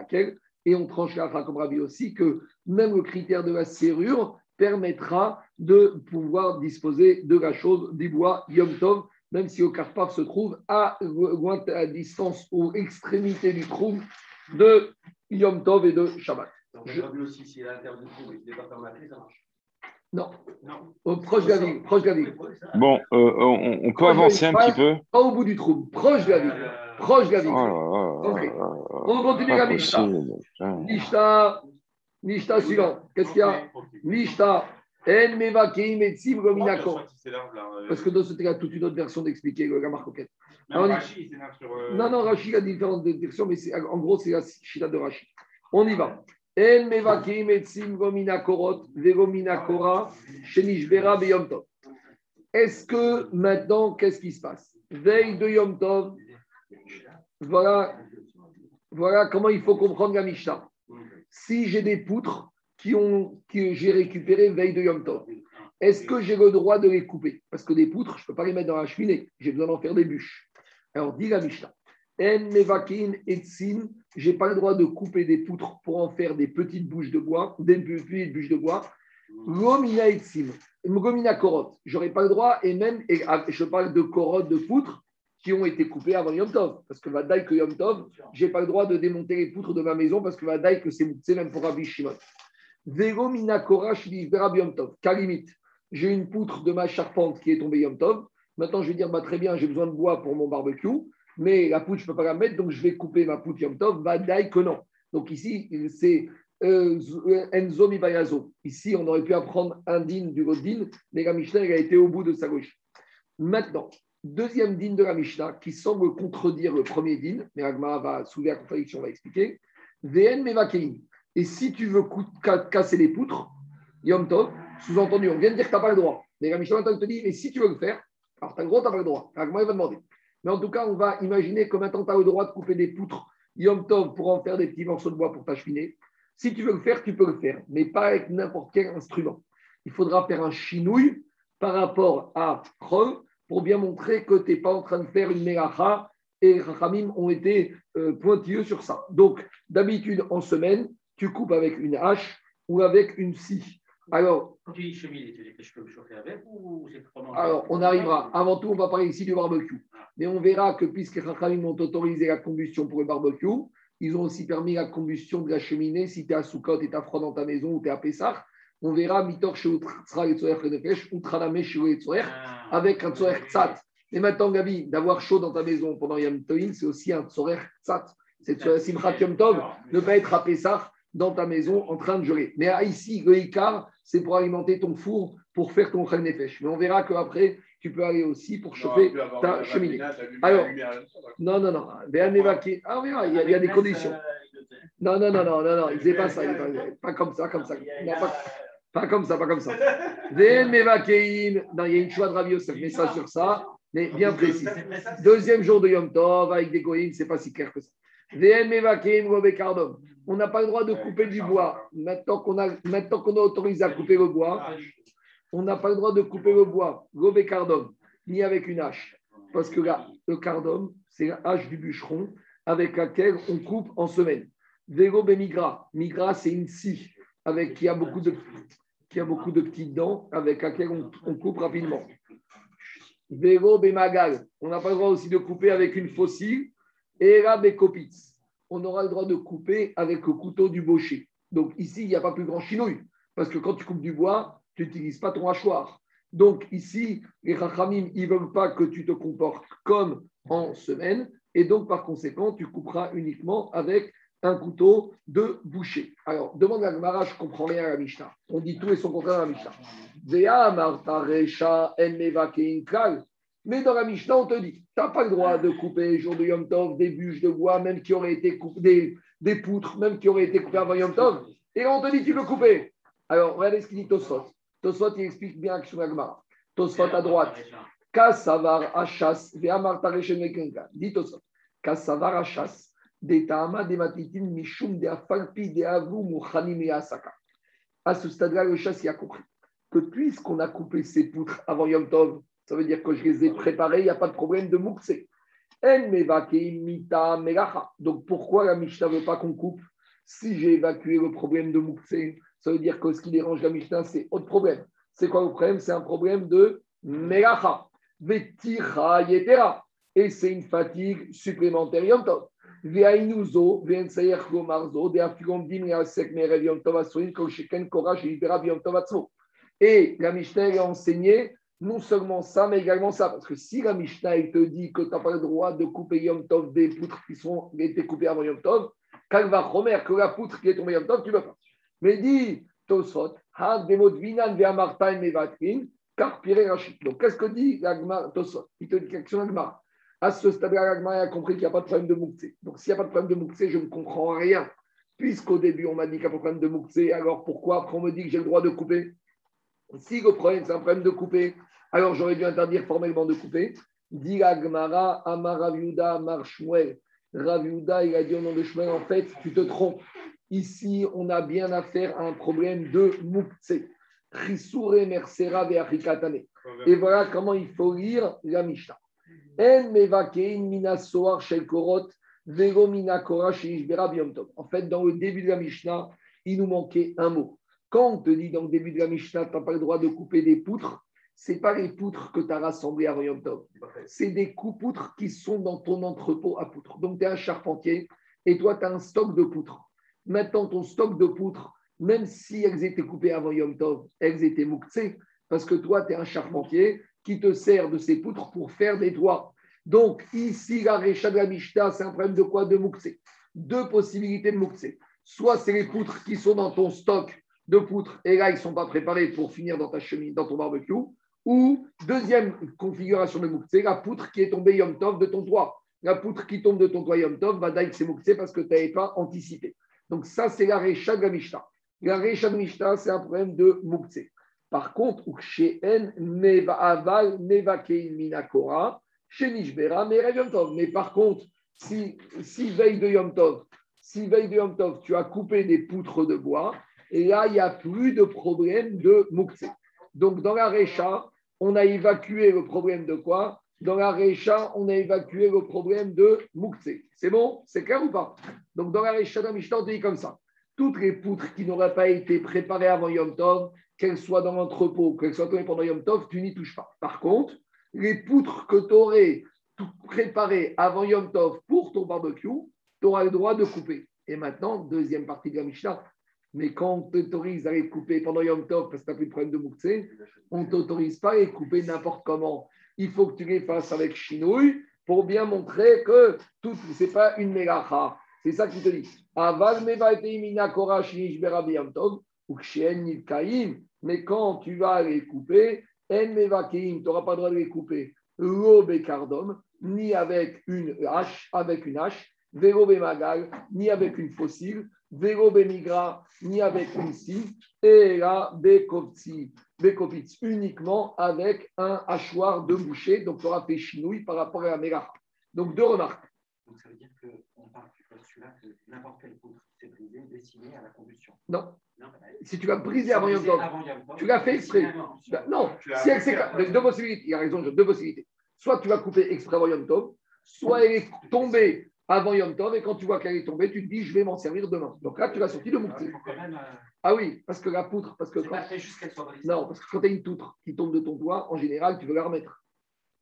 Et on tranche la comme Rabbi aussi que même le critère de la serrure permettra de pouvoir disposer de la chose du bois Yom Tov même si au Karpaf se trouve à, à distance ou extrémité du trou de Yom Tov et de Shabbat. On a vu aussi si l'intérieur du trou n'est pas fermé ça marche. Non. non. proche de la ville. Proche de la ville. Bon, euh, on, on, peut avancer un petit peu. Pas au bout du trou. Proche de la ville. Proche de la ville. Oh okay. On continue la Mishta. Mishta. Mishta suivant. Qu'est-ce qu'il y a? Mishta. Tzim gominako. Parce que dans ce cas, toute une autre version d'expliquer le Gamar Coquette. Non, non, Rashi a différentes versions, mais en gros, c'est la Shita de Rashi. On y va. En mevakeim et tzim gominakorot vegominakora shenishbera beyom tov. Est-ce que maintenant, qu'est-ce qui se passe? Veille de Yom Tov, voilà, voilà comment il faut comprendre la Mishnah. Si j'ai des poutres qui ont, que j'ai récupérées veille de Yom Tov, est-ce que j'ai le droit de les couper? Parce que des poutres, je ne peux pas les mettre dans la cheminée, j'ai besoin d'en faire des bûches. Alors, dit la Mishnah, En mevakin et j'ai pas le droit de couper des poutres pour en faire des petites bouches de bois, des petites bûches de bois. Gomina et Gomina korot, j'aurais pas le droit, et même, et ah, je parle de korot de poutres qui ont été coupées avant Yom Tov. Parce que Vadaï que Yom Tov, je n'ai pas le droit de démonter les poutres de ma maison parce que Vadaï que c'est même pour Rabbi Shimon. Vego minakora Yom Tov. limite, j'ai une poutre de ma charpente qui est tombée Yom Tov. Maintenant, je vais dire, bah, très bien, j'ai besoin de bois pour mon barbecue, mais la poutre, je ne peux pas la mettre, donc je vais couper ma poutre Yom Tov. Vadaï que non. Donc ici, c'est euh, Enzo Mibayazo. Ici, on aurait pu apprendre un din du Godin, mais la Mishnah, a été au bout de sa gauche. Maintenant, Deuxième din de la Mishnah qui semble contredire le premier din, mais Agma va soulever la contradiction, on va expliquer. VN Mevakein. Et si tu veux casser les poutres, Yom Tov, sous-entendu, on vient de dire que tu n'as pas le droit. Mais la Mishnah te dit, mais si tu veux le faire, alors tu n'as pas le droit. Agma va demander? Mais en tout cas, on va imaginer que maintenant tu as le droit de couper des poutres Yom Tov pour en faire des petits morceaux de bois pour ta cheminée. Si tu veux le faire, tu peux le faire, mais pas avec n'importe quel instrument. Il faudra faire un chinouille par rapport à Chol pour bien montrer que tu n'es pas en train de faire une mélacha et Rachamim ont été euh, pointilleux sur ça. Donc, d'habitude, en semaine, tu coupes avec une hache ou avec une scie. Alors, quand tu dis cheminée, je peux me chauffer avec ou c'est Alors, on arrivera. Avant tout, on va parler ici du barbecue. Mais on verra que puisque Rachamim ont autorisé la combustion pour le barbecue, ils ont aussi permis la combustion de la cheminée si tu es à Soukot et tu as froid dans ta maison ou tu es à Pessah on verra Mitor chez Utraname chez avec un Tzorer Tzat. Et maintenant, Gabi, d'avoir chaud dans ta maison pendant Yom c'est aussi un Tzorer Tzat. C'est Simchat Yom Tov, ne pas être à Pessah dans ta maison en train de geler. Mais ici, le Icar, c'est pour alimenter ton four, pour faire ton Chal Nefesh. Mais on verra qu'après, tu peux aller aussi pour chauffer ta cheminée. Alors, non, non, non. Ah, on verra, il y a, des conditions. Non, non, non, non, non, non, il pas ça. Pas comme ça, comme ça. Non, pas... Pas comme ça, pas comme ça. *laughs* Non, il y a une choix de Rabbi Yosef, met ça sur ça, mais bien précis. Deuxième jour de Yom Tov, avec des goïms, c'est pas si clair que ça. On n'a pas le droit de couper du bois. Maintenant qu'on a, maintenant qu'on a autorisé à couper le bois, on n'a pas le droit de couper le bois, cardom, ni avec une hache. Parce que là, le cardom, c'est la hache du bûcheron avec laquelle on coupe en semaine. Vélo migra. Migra, c'est une scie avec qui a beaucoup de qui a beaucoup de petites dents avec laquelle on, coupe rapidement. Vélo Bemagal, on n'a pas le droit aussi de couper avec une fossile. Et là, Bekopitz, on aura le droit de couper avec le couteau du boucher. Donc ici, il n'y a pas plus grand chinouille, parce que quand tu coupes du bois, tu n'utilises pas ton hachoir. Donc ici, les rachamim, ils ne veulent pas que tu te comportes comme en semaine, et donc par conséquent, tu couperas uniquement avec un couteau de boucher. Alors, demande à Gemara, je comprends rien à la Mishnah. On dit tout et son contraire à la Mishnah. Mais dans la Mishnah, on te dit, tu n'as pas le droit de couper jour de Yom Tov des bûches de bois, même qui auraient été coupées, des, poutres, même qui auraient été coupées avant Yom Tov. Et on te dit, tu peux couper. Alors, regardez ce qu'il dit Tosfot. Tosfot, il explique bien Gemara. Tosfot à droite. Kassavar Achas, Ve'amar Tareshem Dit Tosfot. Kassavar Achas des Mishum de de Asaka. À ce stade-là, le chasse a compris que puisqu'on a coupé ces poutres avant Yom Tov, ça veut dire que je les ai préparées, il n'y a pas de problème de Moukse. Donc pourquoi la Mishnah ne veut pas qu'on coupe Si j'ai évacué le problème de Moukse, ça veut dire que ce qui dérange la Mishnah, c'est autre problème. C'est quoi le problème? C'est un problème de Melacha. Et c'est une fatigue supplémentaire. Et la Mishnah a enseigné non seulement ça, mais également ça. Parce que si la Mishnah te dit que tu n'as pas le droit de couper Yom Tov des poutres qui sont été coupées avant Yom Tov, va Romer, que la poutre qui est tombée Yom Tov, tu ne peux pas. Mais dit Tosfot, Ha Demot Vinan Veamartain Mevatrin, Karpire Rachid. Donc qu'est-ce que dit l'Agma Tosfot Il te dit quelque chose l'Agma. À ce stade-là, l'Agma a compris qu'il n'y a pas de problème de Moukse. Donc s'il n'y a pas de problème de Moukse, je ne comprends rien. Puisqu'au début, on m'a dit qu'il n'y a pas de problème de Moukse, alors pourquoi après on me dit que j'ai le droit de couper? Si le problème, c'est un problème de couper, alors j'aurais dû interdire formellement de couper. Dit Agmara, Amaraviuda, Marshmuel. Raviuda, il a dit au nom de Shmuel, en fait, tu te trompes. Ici, on a bien affaire à un problème de Moukse. Et voilà comment il faut lire la Mishnah. En fait, dans le début de la Mishnah, il nous manquait un mot. Quand on te dit dans le début de la Mishnah, tu n'as pas le droit de couper des poutres, ce n'est pas les poutres que tu as rassemblées à Yom Tov. C'est des poutres qui sont dans ton entrepôt à poutres. Donc, tu es un charpentier et toi, tu as un stock de poutres. Maintenant, ton stock de poutres, même si elles étaient coupées avant Yom Tov, elles étaient mouktsées, parce que toi, tu es un charpentier qui te sert de ces poutres pour faire des toits. Donc, ici, la Récha de la Mishnah, c'est un problème de quoi? De. Deux possibilités de mouktsé. Soit c'est les poutres qui sont dans ton stock de poutres, et là, ils ne sont pas préparés pour finir dans ta chemise, dans ton barbecue. Ou, deuxième configuration de mouktsé, la poutre qui est tombée Yom Tov de ton toit. La poutre qui tombe de ton toit Yom Tov, va c'est mouktsé parce que tu n'avais pas anticipé. Donc, ça, c'est la Récha de la Mishnah. La Récha de Mishnah, c'est un problème de mouktsé. Par contre, chez N, Neva Aval, Neva Minakora, chez Nishbera, Yom Tov. Mais par contre, si, si veille de Yom Tov, si veille de Yom Tov, tu as coupé des poutres de bois, et là, il n'y a plus de problème de mouktsé. Donc, dans la Récha, on a évacué le problème de quoi? Dans la Récha, on a évacué le problème de mouktsé. C'est bon? C'est clair ou pas? Donc, dans la Récha d'un Mishnah, on dit comme ça. Toutes les poutres qui n'auraient pas été préparées avant Yom Tov, qu'elles soient dans l'entrepôt, qu'elles soient tombées pendant Yom Tov, tu n'y touches pas. Par contre, les poutres que tu aurais préparées avant Yom Tov pour ton barbecue, tu auras le droit de couper. Et maintenant, deuxième partie de la Mishnah, mais quand on t'autorise à les couper pendant Yom Tov parce que tu n'as plus de problème de mouktsé, on ne t'autorise pas à les couper n'importe comment. Il faut que tu les fasses avec chinouille pour bien montrer que tout, ce n'est pas une mélacha. C'est ça qui te dit. Aval ou mais quand tu vas les couper, en tu n'auras pas le droit de les couper. Cardom, ni avec une hache, avec une hache, magal, ni avec une fossile, vélo migra, ni avec scie, et là, bekovitz, uniquement avec un hachoir de boucher. Donc, tu auras fait chinouille par rapport à la méga. Donc, deux remarques. Donc, ça veut dire qu'on part du postulat que n'importe quelle poutre s'est brisée, destinée à la combustion. Non. non. Si tu l'as brisé avant Yom tu l'as fait exprès. Non, si elle s'est. Deux possibilités. Il y a raison, deux possibilités. Soit tu vas couper exprès avant Yom soit elle est tombée avant Yom Tov, et quand tu vois qu'elle est tombée, tu te dis, je vais m'en servir demain. Donc là, tu l'as sorti de Moukti. Euh, ah oui, parce que la poutre, parce que quand... Non, parce que quand tu as une poutre qui tombe de ton toit, en général, tu veux la remettre.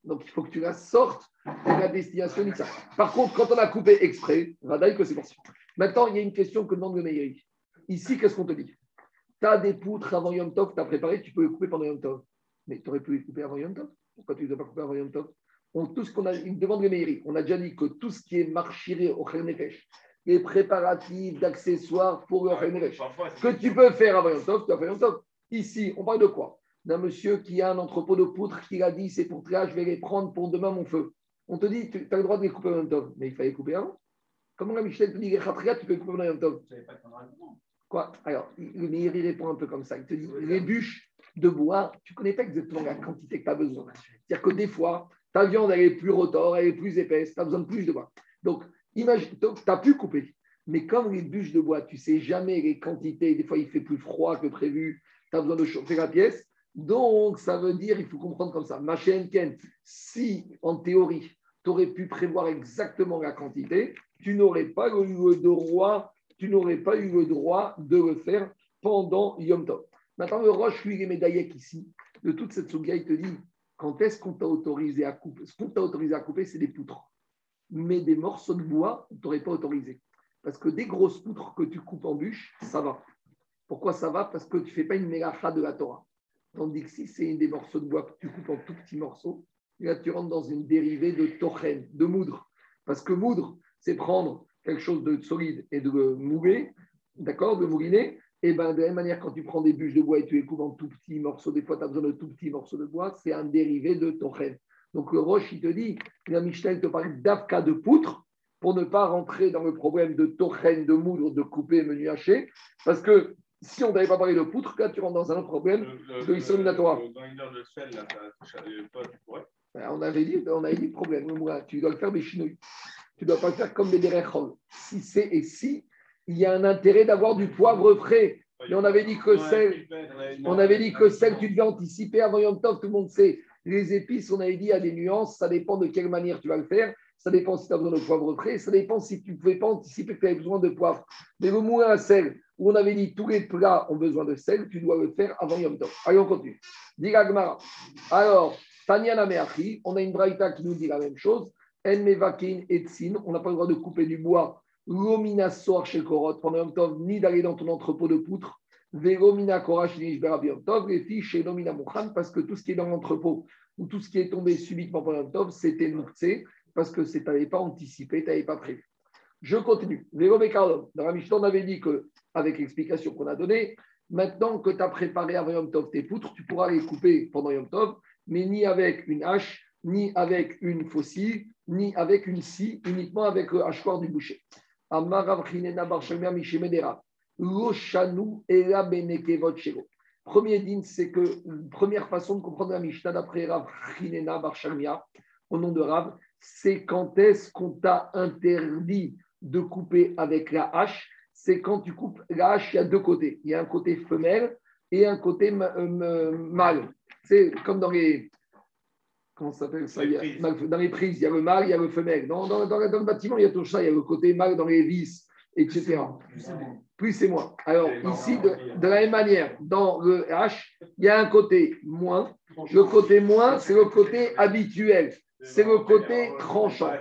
Donc il faut que tu la sortes de la destination Par contre, quand on a coupé exprès, Radaï que c'est possible. Maintenant, il y a une question que demande le meilleur. Ici, qu'est-ce qu'on te dit? Tu as des poutres avant Yom Tov, tu as préparé, tu peux les couper pendant Yom Tov. Mais tu aurais pu les couper avant Yom Tov? Pourquoi tu ne les as pas coupés avant Yom Tov? On, tout ce qu'on a, une demande de On a déjà dit que tout ce qui est marchiré au Nefesh, les préparatifs d'accessoires pour le Nefesh, que tu peux faire avant Yom Tov, tu as fait Yom Tov. Ici, on parle de quoi? D'un monsieur qui a un entrepôt de poutres qui a dit c'est pour toi, je vais les prendre pour demain mon feu. On te dit, tu as le droit de les couper Yom Tov, mais il fallait couper avant. Comment la Michel te dit, les tu peux les couper Yom Tov Quoi? Alors, le meilleur, il répond un peu comme ça. Il te dit, les bûches de bois, tu ne connais pas exactement la quantité que tu as besoin. C'est-à-dire que des fois, ta viande, elle est plus rotor, elle est plus épaisse, tu as besoin de plus de bois. Donc, imagine, tu as pu couper. Mais comme les bûches de bois, tu sais jamais les quantités, des fois il fait plus froid que prévu, tu as besoin de chauffer la pièce. Donc, ça veut dire, il faut comprendre comme ça. Ma Ken, si en théorie, tu aurais pu prévoir exactement la quantité, tu n'aurais pas eu le droit, tu n'aurais pas eu le droit de le faire pendant Yom Tov. Maintenant, le Roche, lui, les ici, de toute cette souga, il te dit quand est-ce qu'on t'a autorisé à couper? Ce qu'on t'a autorisé à couper, c'est des poutres. mais des morceaux de bois, tu n'aurais pas autorisé. Parce que des grosses poutres que tu coupes en bûche, ça va. Pourquoi ça va? Parce que tu fais pas une mélacha de la Torah. Tandis que si c'est des morceaux de bois que tu coupes en tout petits morceaux, là tu rentres dans une dérivée de tochen, de moudre. Parce que moudre, c'est prendre quelque chose de solide et de le mouler, d'accord, de mouliner. Et ben, de la même manière, quand tu prends des bûches de bois et tu les coupes en tout petits morceaux, des fois tu as besoin de tout petits morceaux de bois, c'est un dérivé de tochen. Donc le Roche, il te dit, la Mishnah te parle d'Afka de poutre pour ne pas rentrer dans le problème de tochen, de moudre, de couper, menu haché, parce que si on n'avait pas parlé de poutre, là, tu rentres dans un autre problème l'islam de on avait dit, on avait dit problème. Tu dois le faire des chinouilles. Tu ne dois pas le faire comme des derechol. Si c'est et si, il y a un intérêt d'avoir du poivre frais. Mais on avait dit que sel, on avait dit que sel, tu devais anticiper avant Yom Tov, tout le monde sait. Les épices, on avait dit, il y a des nuances, ça dépend de quelle manière tu vas le faire. Ça dépend si tu as besoin de poivre frais, ça dépend si tu ne pouvais pas anticiper que tu avais besoin de poivre. Mais le moulin à sel, où on avait dit tous les plats ont besoin de sel, tu dois le faire avant Yom Tov. Allez, on continue. Gmara. Alors, Tanya Meachi, on a une braïta qui nous dit la même chose. En Mevakin et on n'a pas le droit de couper du bois. L'omina sort chez Korot pendant Yom Tov, ni d'aller dans ton entrepôt de poutres. Véromina Korach Yom Tov, les filles chez Lomina Mouchan, parce que tout ce qui est dans l'entrepôt ou tout ce qui est tombé subitement pendant Yom Tov, c'était Mouktsé parce que tu n'avais pas anticipé, tu n'avais pas prévu. Je continue. Vélo Dans la Mishnah, on dit que, avec l'explication qu'on a donnée, maintenant que tu as préparé avant Yom Tov tes poutres, tu pourras les couper pendant Yom Tov, mais ni avec une hache, ni avec une faucille, ni avec une scie, uniquement avec le hachoir du boucher. Premier din, c'est que première façon de comprendre la Mishnah d'après Rav Chinena Bar au nom de Rav, c'est quand est-ce qu'on t'a interdit de couper avec la hache? C'est quand tu coupes la hache, il y a deux côtés. Il y a un côté femelle et un côté euh, mâle. C'est comme dans les. Comment ça s'appelle ça Dans les prises, il y a le mâle, il y a le femelle. Dans, dans, dans, le bâtiment, il y a tout ça. Il y a le côté mâle dans les vis, etc. Plus et moins. Alors, ici, de, de, la même manière, dans le H, il y a un côté moins. Le côté moins, c'est le côté habituel c'est le côté tranchant.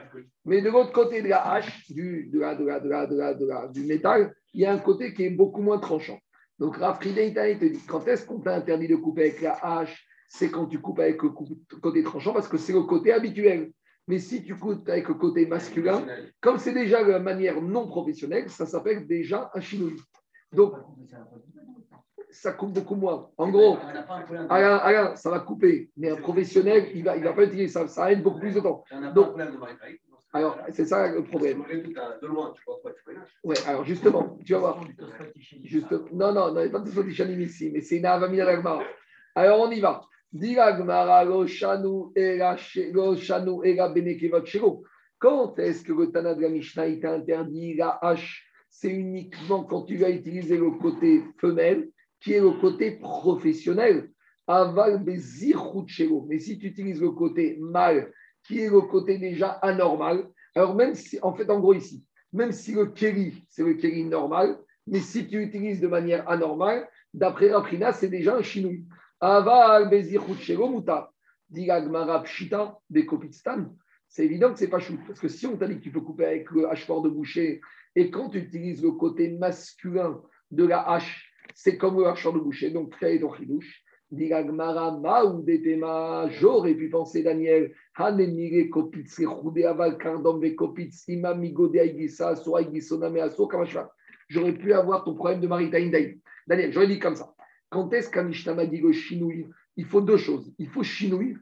Mais de l'autre côté de la hache, du, de la, de la, de la, de la, du métal, il y a un côté qui est beaucoup moins tranchant. Donc Rafrida il te dit, quand est-ce qu'on t'a interdit de couper avec la hache C'est quand tu coupes avec le côté tranchant, parce que c'est le côté habituel. Mais si tu coupes avec le côté masculin, comme c'est déjà de manière non professionnelle, ça s'appelle déjà un chinouille. Donc, ça coupe beaucoup moins. En gros, Alain, ça va couper, mais un professionnel, il ne va, il va pas utiliser ça, ça aide beaucoup plus de temps. Donc, alors, c'est ça le problème. Oui, alors justement, tu vas voir. Juste, non, non, non, il n'y a pas de Sotishanim ici, mais c'est une Avamina. Alors, on y va. Quand est-ce que le Tana de la Mishnah t'a interdit la hache C'est uniquement quand tu vas utiliser le côté femelle qui est le côté professionnel. Aval Mais si tu utilises le côté mâle, qui est le côté déjà anormal, alors même si, en fait, en gros ici, même si le kéli, c'est le kéli normal, mais si tu utilises de manière anormale, d'après Raprina, c'est déjà un chinouille. Aval muta. C'est évident que c'est pas chou. Parce que si on t'a dit que tu peux couper avec le hachoir de boucher, et quand tu utilises le côté masculin de la hache, c'est comme le marchand de boucher. Donc, très ton chidouche. J'aurais pu penser, Daniel, J'aurais pu avoir ton problème de maritime Daniel, j'aurais dit comme ça. Quand est-ce qu'un m'a dit le chinouille? Il faut deux choses. Il faut chinouille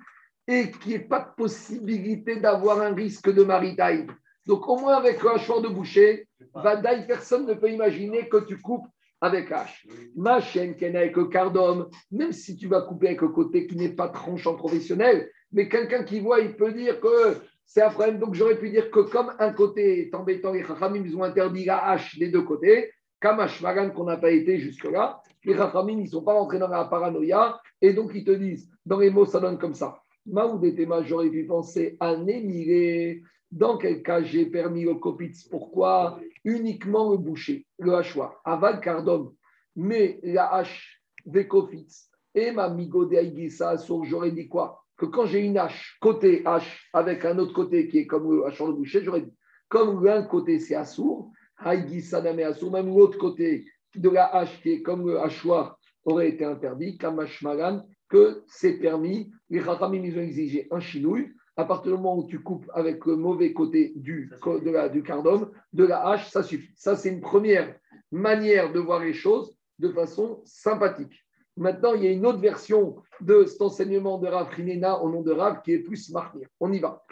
et qu'il n'y ait pas de possibilité d'avoir un risque de maritime. Donc, au moins avec un choix de boucher, Vadaï, personne ne peut imaginer que tu coupes avec H. Ma chaîne qui est avec le cardome, même si tu vas couper avec le côté qui n'est pas tranchant professionnel, mais quelqu'un qui voit, il peut dire que c'est un. Donc j'aurais pu dire que comme un côté est embêtant, les Rachamim, ils ont interdit la hache des deux côtés, comme Magan qu'on n'a pas été jusque-là, les Rachamim, ils ne sont pas rentrés dans la paranoïa, et donc ils te disent, dans les mots, ça donne comme ça. Maoudetema, j'aurais pu penser à Némiré. Dans quel cas j'ai permis au Kopitz? Pourquoi? Uniquement le boucher, le hachoir, aval cardom, mais la hache, Kopitz et ma migo de j'aurais dit quoi? Que quand j'ai une hache, côté hache, avec un autre côté qui est comme le hachoir de boucher, j'aurais dit, comme l'un côté c'est assourd, Haïgi Sadame assourd, même l'autre côté de la hache qui est comme le hachoir aurait été interdit, Kamash Malan, que c'est permis. Les Khatamim, ils ont exigé un chinouille. À partir du moment où tu coupes avec le mauvais côté du, de la, du cardum, de la hache, ça suffit. Ça, c'est une première manière de voir les choses de façon sympathique. Maintenant, il y a une autre version de cet enseignement de Rav Rinena au nom de Rav qui est plus marqué. On y va.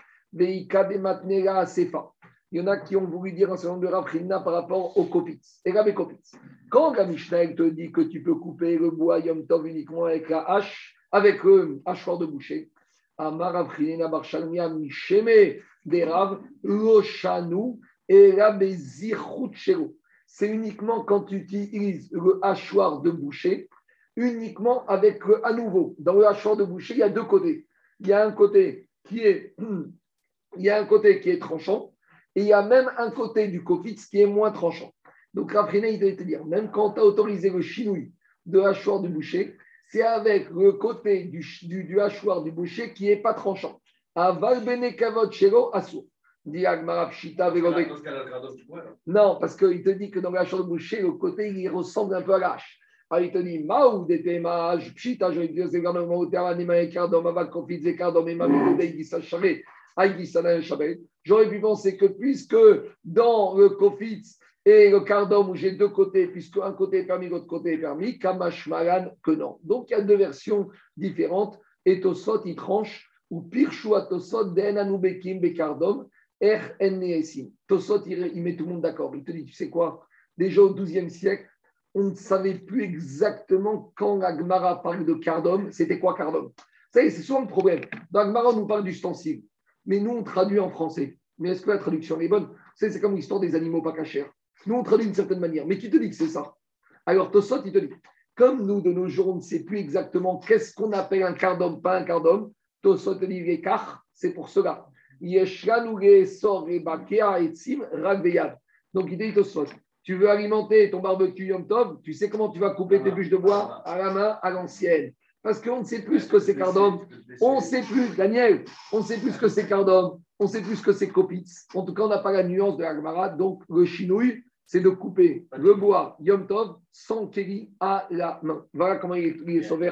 Sefa. Il y en a qui ont voulu dire un certain nombre de Rav par rapport aux kopitz. Et Rabbi kopitz. Quand la Mishnah te dit que tu peux couper le bois Yom Tov uniquement avec la hache, avec le hachoir de boucher, Amar Rav Misheme des Loshanu et C'est uniquement quand tu utilises le hachoir de boucher uniquement avec à nouveau. Dans le hachoir de boucher, il y a deux côtés. Il y a un côté qui est, *clears throat* il y a un côté qui est tranchant et il y a même un côté du kofitz qui est moins tranchant. Donc Rafrina, il va te dire, même quand tu as autorisé le chinouille de hachoir du boucher, c'est avec le côté du, du, hachoir du boucher qui n'est pas tranchant. Asur. Non, parce qu'il te dit que dans le hachoir de boucher, le côté, il ressemble un peu à l'âche. Ah, il te dit, Maou de témage, pchita, je vais dire, c'est même au terrain, Nima et Kardom, Mavat, Kofit, Zekardom, et Mavi, Dei, Gissa, Chabé, Aïgissa, Chabé. J'aurais pu penser que puisque dans le Kofitz et le Cardom, où j'ai deux côtés, puisque un côté est permis, l'autre côté est permis, Kamash Malan, que non. Donc il y a deux versions différentes. Et Tosot, il tranche, ou Pirchou à Tosot, Den Anoubekim, Bekardom, Er. Tosot, il met tout le monde d'accord. Il te dit, tu sais quoi? Déjà au XIIe siècle, on ne savait plus exactement quand Agmara parle de cardom, c'était quoi cardom. c'est souvent le problème. Dans Agmara, on nous parle d'ustensile, mais nous, on traduit en français. Mais est-ce que la traduction est bonne? C'est comme l'histoire des animaux pas cachers. Nous, on traduit d'une certaine manière, mais qui te dit que c'est ça? Alors, Tosot, il te dit, comme nous, de nos jours, on ne sait plus exactement qu'est-ce qu'on appelle un cardom, pas un cardom, Tosot te dit, car c'est pour cela. Donc, il dit Tosot, tu veux alimenter ton barbecue Yom Tov, tu sais comment tu vas couper tes bûches de bois? À la main, à l'ancienne. Parce qu'on ne sait plus ce que c'est cardom. On ne sait plus, Daniel, on ne sait plus ce que c'est cardom. On ne sait plus ce que c'est copitz. En tout cas, on n'a pas la nuance de l'agmara. Donc, le chinouille, c'est de couper le bois Yom Tov sans kéli à la main. Voilà comment il est, sauvé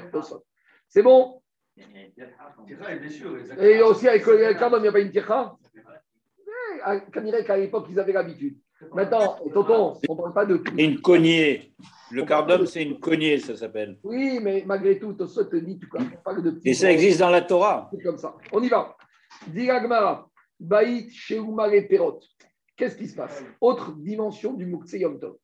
C'est bon? Et aussi, avec le cardom, il n'y a pas une tircha? Qu'à l'époque, ils avaient l'habitude. Maintenant, tonton, on ne parle pas de tout. Une cognée. Le cardum, c'est une cognée, ça s'appelle. Oui, mais malgré tout, ça te dit, tu parles de Et ça existe dans la Torah. C'est comme ça. On y va. Diragmara, Baït, Sheumare, Perot. Qu'est-ce qui se passe? Autre dimension du Moukse Yom Tov.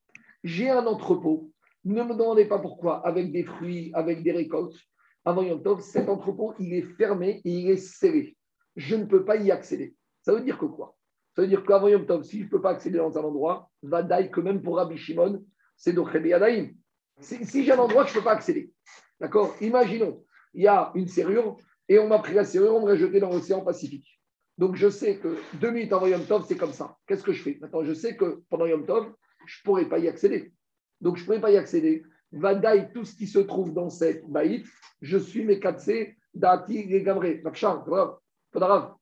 J'ai un entrepôt. Ne me demandez pas pourquoi, avec des fruits, avec des récoltes. Avant Yom Tov, cet entrepôt, il est fermé et il est scellé. Je ne peux pas y accéder. Ça veut dire que quoi? Ça veut dire qu'avant Yom Tov, si je ne peux pas accéder dans un endroit, Vadaï, que même pour Rabbi Shimon, c'est Dochrebi Yadaïm. Si, j'ai un endroit que je ne peux pas accéder, d'accord? Imaginons, il y a une serrure et on m'a pris la serrure, on m'a jeté dans l'océan Pacifique. Donc je sais que deux minutes avant Yom Tov, c'est comme ça. Qu'est-ce que je fais? Maintenant, je sais que pendant Yom Tov, je ne pourrais pas y accéder. Donc je ne pourrais pas y accéder. Vadaï, tout ce qui se trouve dans cette baït, je suis mes 4C, Dati, les Gamré. grave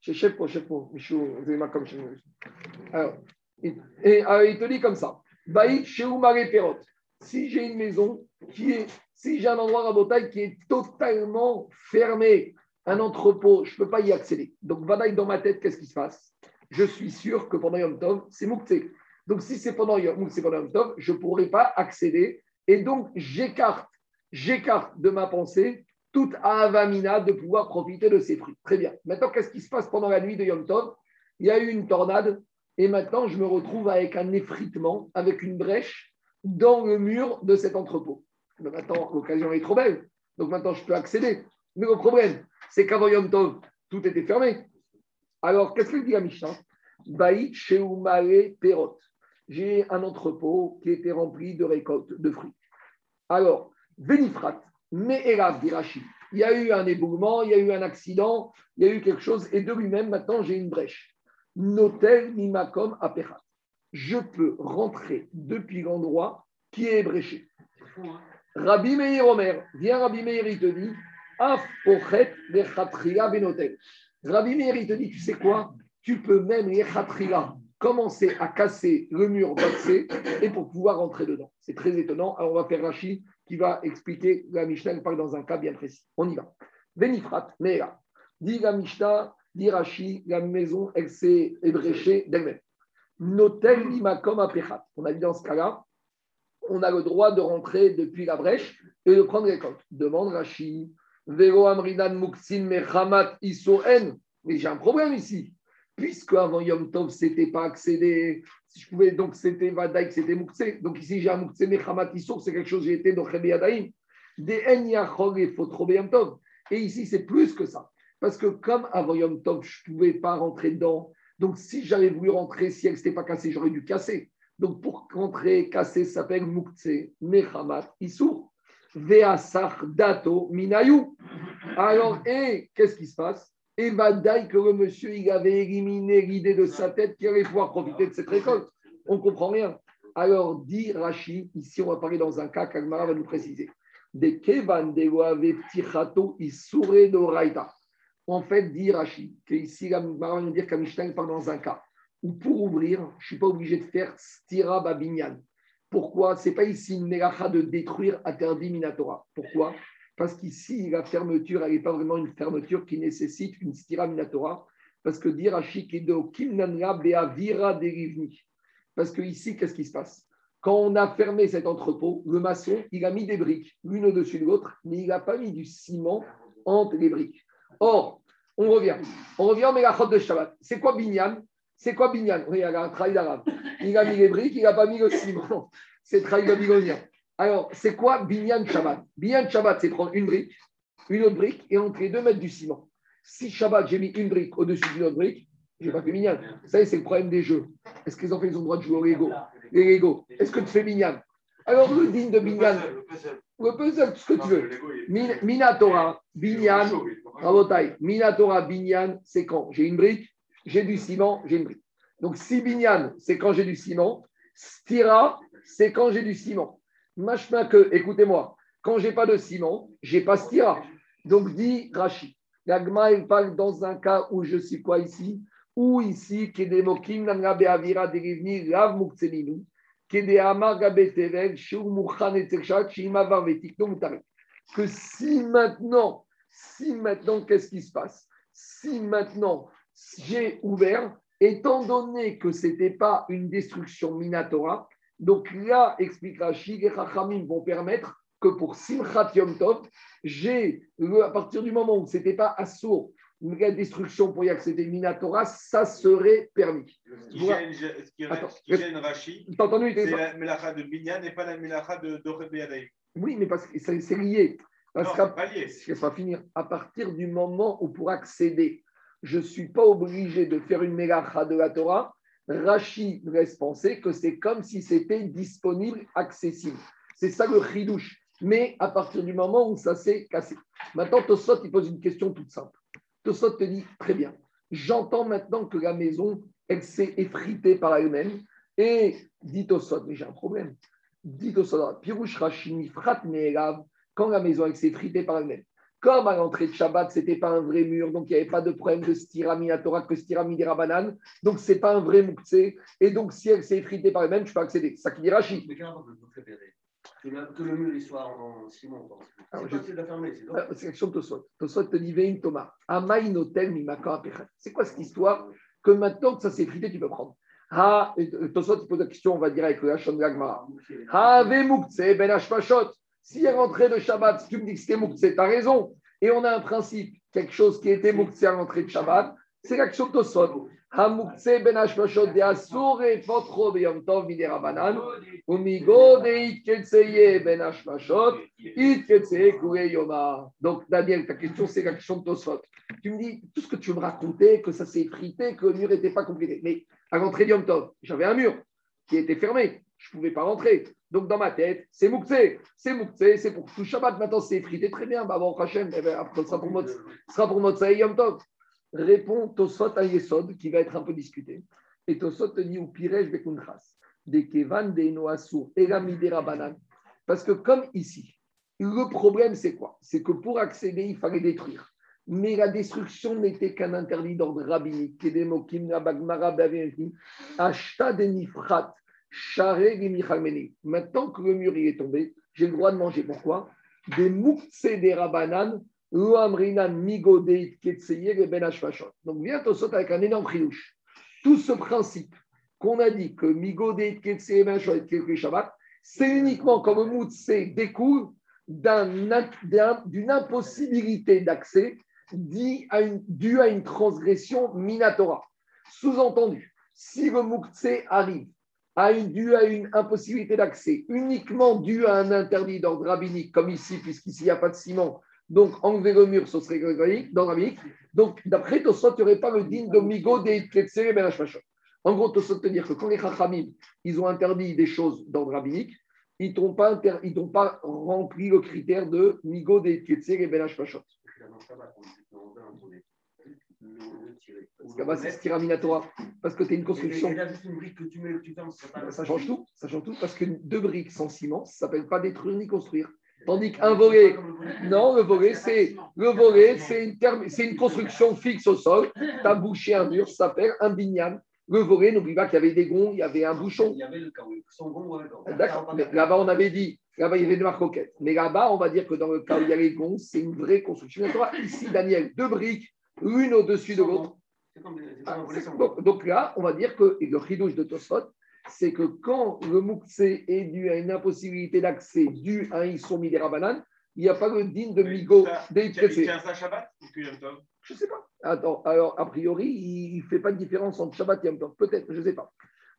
chez chef pour chef pour Michou, comme chez et, euh, il te dit comme ça Baït chez. Si j'ai une maison qui est, si j'ai un endroit à Botaï qui est totalement fermé, un entrepôt, je ne peux pas y accéder. Donc, Vadaï dans ma tête, qu'est-ce qui se passe? Je suis sûr que pendant Yom Tov, c'est Moukté. Donc, si c'est pendant Yom, pendant Tov, je ne pourrai pas accéder. Et donc, j'écarte, j'écarte de ma pensée toute avamina de pouvoir profiter de ces fruits. Très bien. Maintenant, qu'est-ce qui se passe pendant la nuit de Yom Tov? Il y a eu une tornade et maintenant je me retrouve avec un effritement, avec une brèche dans le mur de cet entrepôt. maintenant, l'occasion est trop belle. Donc maintenant, je peux accéder. Mais le problème, c'est qu'avant Yom Tov, tout était fermé. Alors, qu'est-ce que dit la Mishnah? Baït Perot. J'ai un entrepôt qui était rempli de récoltes de fruits. Alors, Vénifrat, mais hélas, dit Rachid, il y a eu un éboulement, il y a eu un accident, il y a eu quelque chose, et de lui-même, maintenant, j'ai une brèche. Notel mimakom. Je peux rentrer depuis l'endroit qui est bréché. Rabbi Meir Omer, viens Rabbi Meir, il te dit, Af pochet benotel. Rabbi Meir, il te dit, tu sais quoi? Tu peux même les commencer à casser le mur d'accès et pour pouvoir rentrer dedans. C'est très étonnant. Alors, on va faire Rachid qui va expliquer la Mishnah, parle dans un cas bien précis. On y va. Benifrat, là, dit la Mishnah, dit Rachid, la maison, elle s'est ébréchée d'elle-même. Notel limakom apechat. On a dit dans ce cas-là, on a le droit de rentrer depuis la brèche et de prendre les côtes. Demande Rachid. Vero amrinan muksin mechamat isoen. Mais j'ai un problème ici. Puisque avant Yom Tov, c'était pas accédé, si je pouvais, donc c'était Vadaï, c'était Moukse. Donc ici, j'ai un Moukse Mechamat Isour, c'est quelque chose, j'ai été dans Yadaïm. Des En Yachol et Yom Tov. Et ici, c'est plus que ça. Parce que comme avant Yom Tov, je ne pouvais pas rentrer dedans. Donc si j'avais voulu rentrer, si elle n'était pas cassée, j'aurais dû casser. Donc pour rentrer, casser, ça s'appelle Moukse Mechamat Isour. Veasach Dato Minayou. Alors, et qu'est-ce qui se passe? Et Vadaï que le monsieur, il avait éliminé l'idée de sa tête qu'il allait pouvoir profiter de cette récolte. On ne comprend rien. Alors, dit Rachid, ici on va parler dans un cas qu'Agmara va nous préciser. Des Kevan de Isure Raïta. En fait, dit Rachid, que ici Agmara va nous dire qu'Amishtain parle dans un cas où pour ouvrir, je ne suis pas obligé de faire Stira Babinyan. Pourquoi? Ce n'est pas ici une mélacha de détruire interdit Minatora. Pourquoi? Parce qu'ici, la fermeture, elle n'est pas vraiment une fermeture qui nécessite une stira minatora, parce que à Shikedo, Kimnanra Beavira Derivni. Parce que ici, qu'est-ce qui se passe? Quand on a fermé cet entrepôt, le maçon, il a mis des briques, l'une au-dessus de l'autre, mais il n'a pas mis du ciment entre les briques. Or, on revient. On revient au Mégachot de Shabbat. C'est quoi Binyan? C'est quoi Binyan? Oui, il y a un travail d'arabe. Il a mis les briques, il n'a pas mis le ciment. *laughs* C'est travail babylonien. Alors, c'est quoi Binyan Shabbat? Binyan Shabbat, c'est prendre une brique, une autre brique et entre les deux mettre du ciment. Si Shabbat, j'ai mis une brique au-dessus d'une autre brique, je n'ai pas fait Binyan. Ça, c'est le problème des jeux. Est-ce que les enfants ils ont le droit de jouer au Lego? Lego. Est-ce que tu fais Binyan? Alors, le digne de Binyan, le puzzle, tout ce que tu veux. Minatora, Binyan, Rabotai, Minatora, Binyan, c'est quand j'ai une brique, j'ai du ciment, j'ai une brique. Donc, si Binyan, c'est quand j'ai du ciment, Stira, c'est quand j'ai du ciment. Machma que, écoutez-moi, quand j'ai pas de ciment, j'ai pas stira. Donc dit Rashi. L'agma, il parle dans un cas où je suis quoi ici? Ou ici, que des mokim nangabe avira derivni lav mukselinu, que si maintenant, si maintenant, qu'est-ce qui se passe? Si maintenant, j'ai ouvert, étant donné que ce n'était pas une destruction minatora, donc là, explique Rachid, les Chachamim vont permettre que pour Simchat Yom Tov, j'ai, à partir du moment où ce n'était pas assaut, la destruction pour y accéder Minatora, ça serait permis. Ce qui gêne, ce qui gêne Rachid, c'est la Melacha de Binyan et pas la Melacha de Doré Oui, mais parce que c'est lié. Parce non, pas lié. Ça va finir. À partir du moment où pour accéder, je ne suis pas obligé de faire une Melacha de la Torah, Rachid laisse penser que c'est comme si c'était disponible, accessible. C'est ça le chidouche. Mais à partir du moment où ça s'est cassé. Maintenant, Tosot, il pose une question toute simple. Tosot te dit, très bien, j'entends maintenant que la maison, elle s'est effritée par elle-même. Et dit Tosot, mais j'ai un problème. Dit Tosot, Pirouche Rachid, frat quand la maison, elle s'est effritée par elle-même. Comme à l'entrée de Shabbat, ce n'était pas un vrai mur, donc il n'y avait pas de problème de stirami à Torah que stirami des Rabanan, donc ce n'est pas un vrai moukse, et donc si elle s'est effritée par elle-même, je peux accéder. Ça qui dit Rachid. Mais qu'est-ce que que le soit en ciment. C'est la fermer. C'est l'action de Tosot. Tosot te dit Vein Thomas. C'est quoi cette histoire que maintenant que ça s'est effrité, tu peux prendre? Ha, Tosot, il pose la question, on va dire avec le Hachon Gagmara. Ha, ve moukse ben hashpashot. Si est rentré de Shabbat, si tu me dis que c'était Moukse, tu as raison. Et on a un principe, quelque chose qui était Moukse à l'entrée de Shabbat, c'est l'action de Tosot. Ben ben. Donc, Daniel, ta question, c'est l'action de Tosot. Tu me dis tout ce que tu me raconter, que ça s'est effrité, que le mur n'était pas complété. Mais à l'entrée de Yom Tov, j'avais un mur qui était fermé. Je ne pouvais pas rentrer. Donc, dans ma tête, c'est Mouktsé. C'est Mouktsé, c'est pour tout Shabbat. Maintenant, c'est frité. Très bien. Bah, bon, Hachem, eh ben, après, ce sera pour notre Yom Tov. Répond Tosot à Yesod, qui va être un peu discuté. Et Tosot te dit, ou Pirej Bekuntras, de Kevan de Noasur, Egamidera Banan. Parce que, comme ici, Le problème, c'est quoi? C'est que pour accéder, il fallait détruire. Mais la destruction n'était qu'un interdit d'ordre rabbinique. Maintenant que le mur est tombé, j'ai le droit de manger. Pourquoi? Des moukse des rabanan, Donc viens Tosot avec un énorme triouche. Tout ce principe qu'on a dit que migodeit ketseye ben Shabbat, c'est uniquement comme le moukse découle d'une impossibilité d'accès dû à une, transgression minatora. Sous-entendu, si le moukse arrive à une, dû à une impossibilité d'accès uniquement dû à un interdit d'ordre rabbinique, comme ici, puisqu'ici il n'y a pas de ciment, donc enlever le mur, ce serait dans rabbinique. Donc d'après Tosot, il n'y aurait pas le digne de Migo des Ben En gros, Tosot te dire que quand les Chachamim, ils ont interdit des choses d'ordre rabbinique, ils n'ont pas, pas, rempli le critère de Migo des et Ben Hashpashot. Parce que c'est Stiraminatora. Parce que tu es une construction. Ça change tout. Ça change tout. Parce que deux briques sans ciment, ça ne s'appelle pas détruire ni construire. Tandis qu'un volet, non, le volet, c'est le volet, c'est une, une construction *laughs* fixe au sol. Tu as bouché un mur, ça s'appelle un bignan. Le volet, n'oublie pas qu'il y avait des gonds, il y avait un bouchon. Il y avait le D'accord. Là-bas, on avait dit, là-bas, il y avait de marcoquettes. Mais là-bas, on va dire que dans le cas où il y a les gonds, c'est une vraie construction. Ici, Daniel, deux briques, l'une au-dessus de l'autre. Ah, donc, là, on va dire que le ridouche de Tosot, c'est que quand le moukse est dû à une impossibilité d'accès dû à un issomi des rabanan, il n'y a pas le digne de migo des C'est un Shabbat Je ne sais pas. Attends, alors, a priori, il ne fait pas de différence entre Shabbat et Yom Tov. Peut-être, je ne sais pas.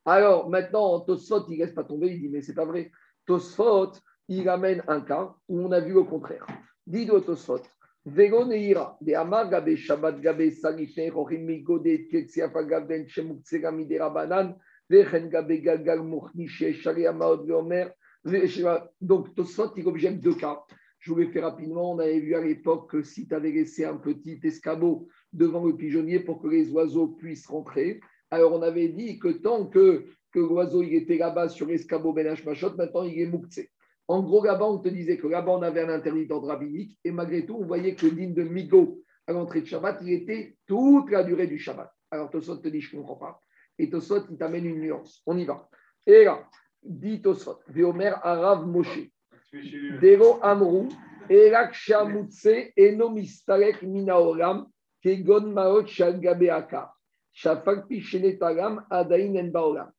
Alors, maintenant, Tosfot, il ne laisse pas tomber. Il dit, mais ce n'est pas vrai. Tosfot, il amène un cas où on a vu le contraire. Dit Tosfot, Vego neira, de amar gabe Shabbat gabe salifne, rochim migodet, ketsiafa gaben, shemukse gamide rabanan, Donc, Tosfot, il objecte deux cas. Je vous l'ai fait rapidement. On avait vu à l'époque que si tu avais laissé un petit escabeau devant le pigeonnier pour que les oiseaux puissent rentrer, alors on avait dit que tant que, que l'oiseau il était là-bas sur l'escabeau Ben Machot, maintenant il est mouktsé. En gros, là-bas, on te disait que là-bas, on avait un interdit d'ordre rabbinique, et malgré tout, on voyait que le digne de Migo à l'entrée de Shabbat, il était toute la durée du Shabbat. Alors Tosot te dit, je ne comprends pas. Et Tosot, il t'amène une nuance. On y va. Et là, dit Tosot, Veomer Arav Moshe, Dero Amrou, Erak Shamutse, Eno Mistarek Minaoram, Kegon Maot Shalgabeaka, Shafak Pishenetagam, Adain En Baoram.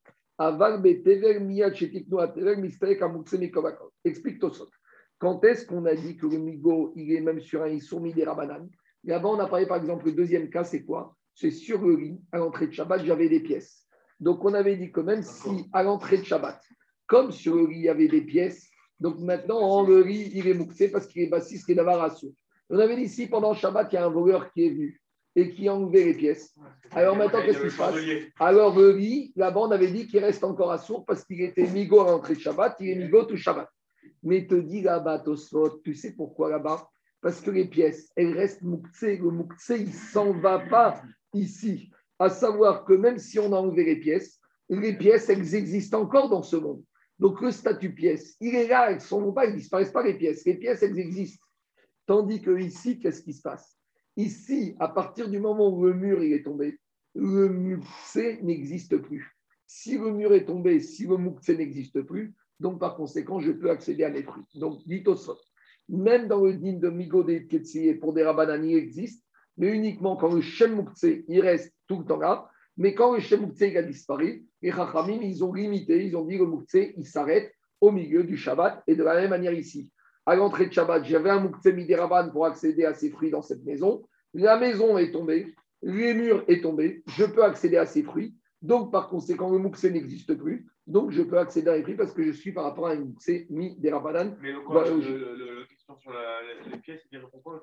Explique Tosot. Quand est-ce qu'on a dit que le migo, il est même sur un issourmi des rabanan Là-bas, on a parlé par exemple, le deuxième cas, c'est quoi? C'est sur le riz, à l'entrée de Shabbat, j'avais des pièces. Donc on avait dit que même si à l'entrée de Shabbat, comme sur le riz, il y avait des pièces, donc maintenant, le riz, il est mouxé parce qu'il est bassiste et d'avarasso. On avait dit si pendant Shabbat, il y a un voleur qui est venu et qui a enlevé les pièces. Alors maintenant, qu'est-ce qui se passe Alors le riz, là-bas, on avait dit qu'il reste encore à sourd parce qu'il était migo à l'entrée de Shabbat, il est migo tout Shabbat. Mais te dit là-bas, Tosfot, tu sais pourquoi là-bas? Parce que les pièces, elles restent mouktsé. Le mouktsé, il ne s'en va pas ici. À savoir que même si on a enlevé les pièces, les pièces, elles existent encore dans ce monde. Donc le statut pièce, il est là, elles ne sont pas, elles ne disparaissent pas les pièces. Les pièces, elles existent. Tandis que ici, qu'est-ce qui se passe? Ici, à partir du moment où le mur il est tombé, le moukse n'existe plus. Si le mur est tombé, si le moukse n'existe plus, donc par conséquent, je peux accéder à mes fruits. Donc, dit au même dans le din de Migo de pour des rabanani, il existe, mais uniquement quand le Shem il reste tout le temps là. Mais quand le Shem Moukse, a disparu, les Chachamim, ils ont limité, ils ont dit le Moukse, il s'arrête au milieu du Shabbat. Et de la même manière ici, à l'entrée de Shabbat, j'avais un Moukse Midiraban pour accéder à ces fruits dans cette maison. La maison est tombée, les murs est tombé, je peux accéder à ces fruits. Donc, par conséquent, le Moukse n'existe plus. Donc, je peux accéder à les fruits parce que je suis par rapport à un Moukse Midirabanan. Mais le, quoi, bah, le, question sur la, les pièces, il répond quoi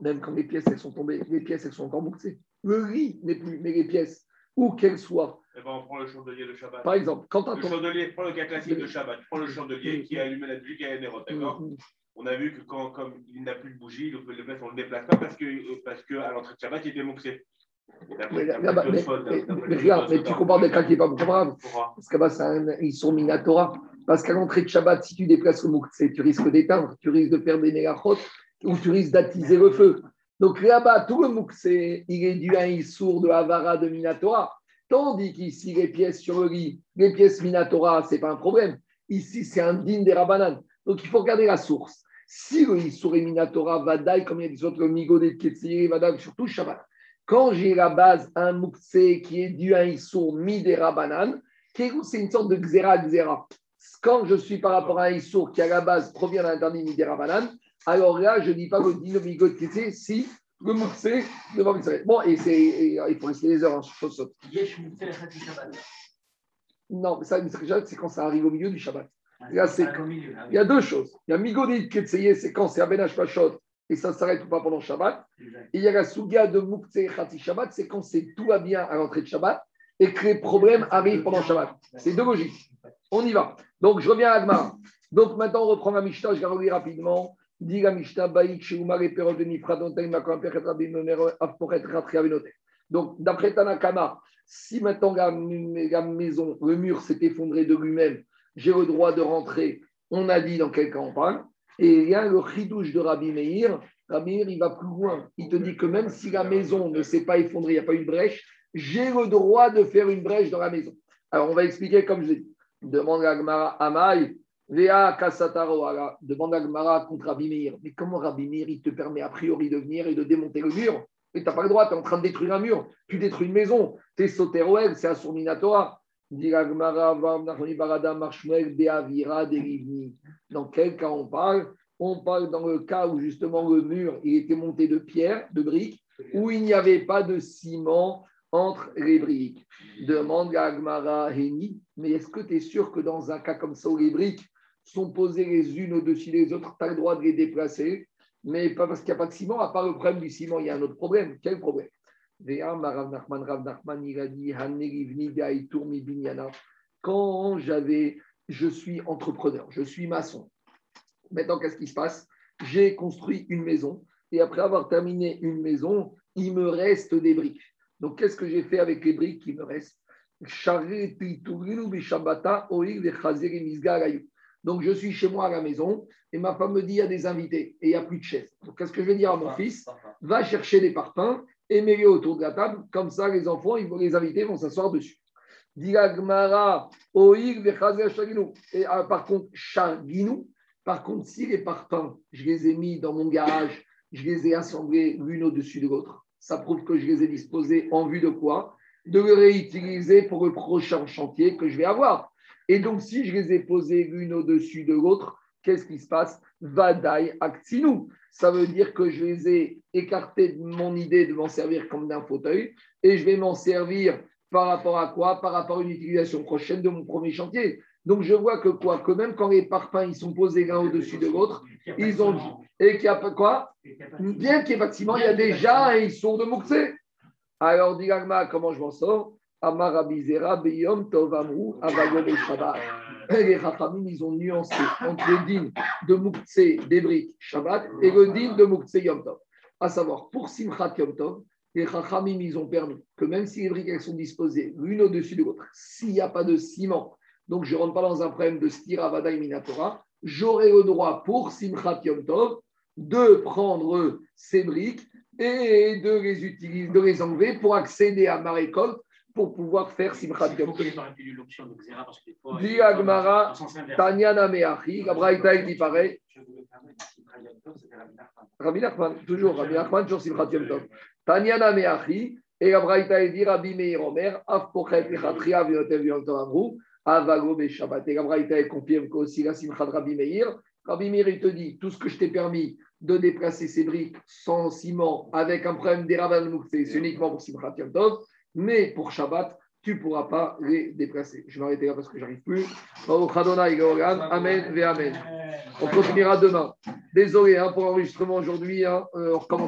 Même quand les pièces elles sont tombées, les pièces elles sont encore mouxées. Le riz n'est plus, mais les pièces, où qu'elles soient, eh ben, on prend le chandelier de Shabbat. Par exemple, quand Le chandelier, prends le cas classique de Shabbat. Tu prends le chandelier qui a allumé la bougie, qui a énervé, d'accord. On a vu que quand, comme il n'a plus de bougie, le, le mettre, on ne le déplace pas parce que, parce que à l'entrée de Shabbat, il était mouxé. Mais, regarde, mais tu comprends des cas qui n'est pas comparable. Parce que bah, ils sont Minatora. Parce qu'à l'entrée de Shabbat, si tu déplaces le Moukse, tu risques d'éteindre, tu risques de faire des négachot ou tu risques d'attiser le feu. Donc là-bas, tout le Moukse, il est dû à un sourd de Havara de Minatora. Tandis qu'ici, les pièces sur le lit, les pièces Minatora, ce n'est pas un problème. Ici, c'est un din des Rabanan. Donc il faut regarder la source. Si le Issour et Minatora Vadaï, comme il y a des autres, le Migo des Ketsiri, Vadaï, surtout Shabbat. Quand j'ai la base, un Moukse qui est dû à un Issour mi des Rabanan, c'est une sorte de Xera Xera. Quand je suis par rapport à un Issour qui à la base provient d'un interdit mi des alors là, je ne dis pas le din, le Migo de Ketsiri, si le Moukse devant Israël. Bon, et, c'est, et, il faut rester les heures en Khati Shabbat. Non, mais ça, c'est quand ça arrive au milieu du Shabbat. Là, pas. Il y a deux choses. Il y a Migodit Ketseye, c'est quand c'est Abenach Pachot et ça s'arrête ou pas pendant Shabbat. Et il y a la Suga de Moukse Khati Shabbat, c'est quand c'est tout va bien à l'entrée de Shabbat et que les problèmes arrivent pendant Shabbat. C'est deux logiques. On y va. Donc, je reviens à Agmar. Donc, maintenant, on reprend la Mishnah. Je vais relire rapidement. Dit la Mishnah, Baïk, Sheumar et Perot de Avenote. Donc, d'après Tanakama, si maintenant la, maison, le mur s'est effondré de lui-même, j'ai le droit de rentrer. On a dit dans quel parle. Et il y a le chidouche de Rabbi Meir. Rabbi Meir, il va plus loin. Il te dit que même si la maison ne s'est pas effondrée, il n'y a pas eu de brèche, j'ai le droit de faire une brèche dans la maison. Alors, on va expliquer comme je l'ai dit. Demande à Amai, Vea Kasataro, ala. demande à Gmara contre Rabbi Meir. Mais comment Rabbi Meir, il te permet a priori de venir et de démonter le mur? Et tu n'as pas le droit, tu es en train de détruire un mur. Tu détruis une maison. Tu es Soteroel, c'est un Derivni. Dans quel cas on parle? On parle dans le cas où justement le mur il était monté de pierre, de briques, où il n'y avait pas de ciment entre les briques. Demande à Agmara Heni, mais est-ce que tu es sûr que dans un cas comme ça où les briques sont posées les unes au-dessus des autres, tu as le droit de les déplacer Mais pas parce qu'il n'y a pas de ciment, à part le problème du ciment, il y a un autre problème. Quel problème? Quand j'avais, je suis entrepreneur, je suis maçon. Maintenant, qu'est-ce qui se passe? J'ai construit une maison et après avoir terminé une maison, il me reste des briques. Donc, qu'est-ce que j'ai fait avec les briques qui me restent? Donc, je suis chez moi à la maison et ma femme me dit il y a des invités et il n'y a plus de chaises. Donc, qu'est-ce que je vais dire à mon fils? Va chercher des parpaings et mets-les autour de la table. Comme ça, les enfants, ils vont, les invités vont s'asseoir dessus. Et ah, par contre, Shaginu, par contre, si les parpaings, je les ai mis dans mon garage, je les ai assemblés l'une au-dessus de l'autre, ça prouve que je les ai disposés en vue de quoi? De les réutiliser pour le prochain chantier que je vais avoir. Et donc, si je les ai posés l'une au-dessus de l'autre, qu'est-ce qui se passe? Vadai Aktinu. Ça veut dire que je les ai écartés de mon idée de m'en servir comme d'un fauteuil et je vais m'en servir par rapport à quoi? Par rapport à une utilisation prochaine de mon premier chantier. Donc, je vois que quoi? Que même quand les parpaings ils sont posés l'un au-dessus de l'autre, ils ont et qu'il n'y a pas quoi? Bien qu'il ciment, il y a déjà un issour de Moukse. Alors, dit comment je m'en sors? Amar Abizera, Beyom, Tov Amrou, Shabbat. Les Chachamim, ils ont nuancé entre le din de Moukse, des briques, Shabbat, et le din de Moukse Yom Tov. À savoir, pour Simchat Yom Tov, les Chachamim, ils ont permis que même si les briques elles sont disposées l'une au-dessus de l'autre, s'il n'y a pas de ciment, donc je ne rentre pas dans un problème de Stira Vada et Minatora, j'aurai le droit pour Simchat Yom Tov de prendre ces briques et de les utiliser, de les enlever pour accéder à ma récolte pour pouvoir faire Simchat Yom Tov. Dit Agmara. Tanyana Meachi, la Braïta il dit pareil. Rabbi Nachman. Toujours Rabbi Nachman, toujours Simchat Yom Tov. Tanyana Meachi, et la Braïta il dit Rabbi Meir Omer, Af Pochet Echatria Viotev Yom Tov Amrou, Avago Be Shabbat. Et la Braïta elle confirme qu'aussi la Simchat Rabbi Meir, Rabbi Meir il te dit tout ce que je t'ai permis de déplacer ces briques sans ciment avec un problème Moukse, c'est uniquement pour Simchat Yom Tov, mais pour Shabbat, tu ne pourras pas les déplacer. Je vais m'arrêter là parce que j'arrive plus. Amen ve Amen. On continuera demain. Désolé hein, pour l'enregistrement aujourd'hui. hein, euh, on recommence.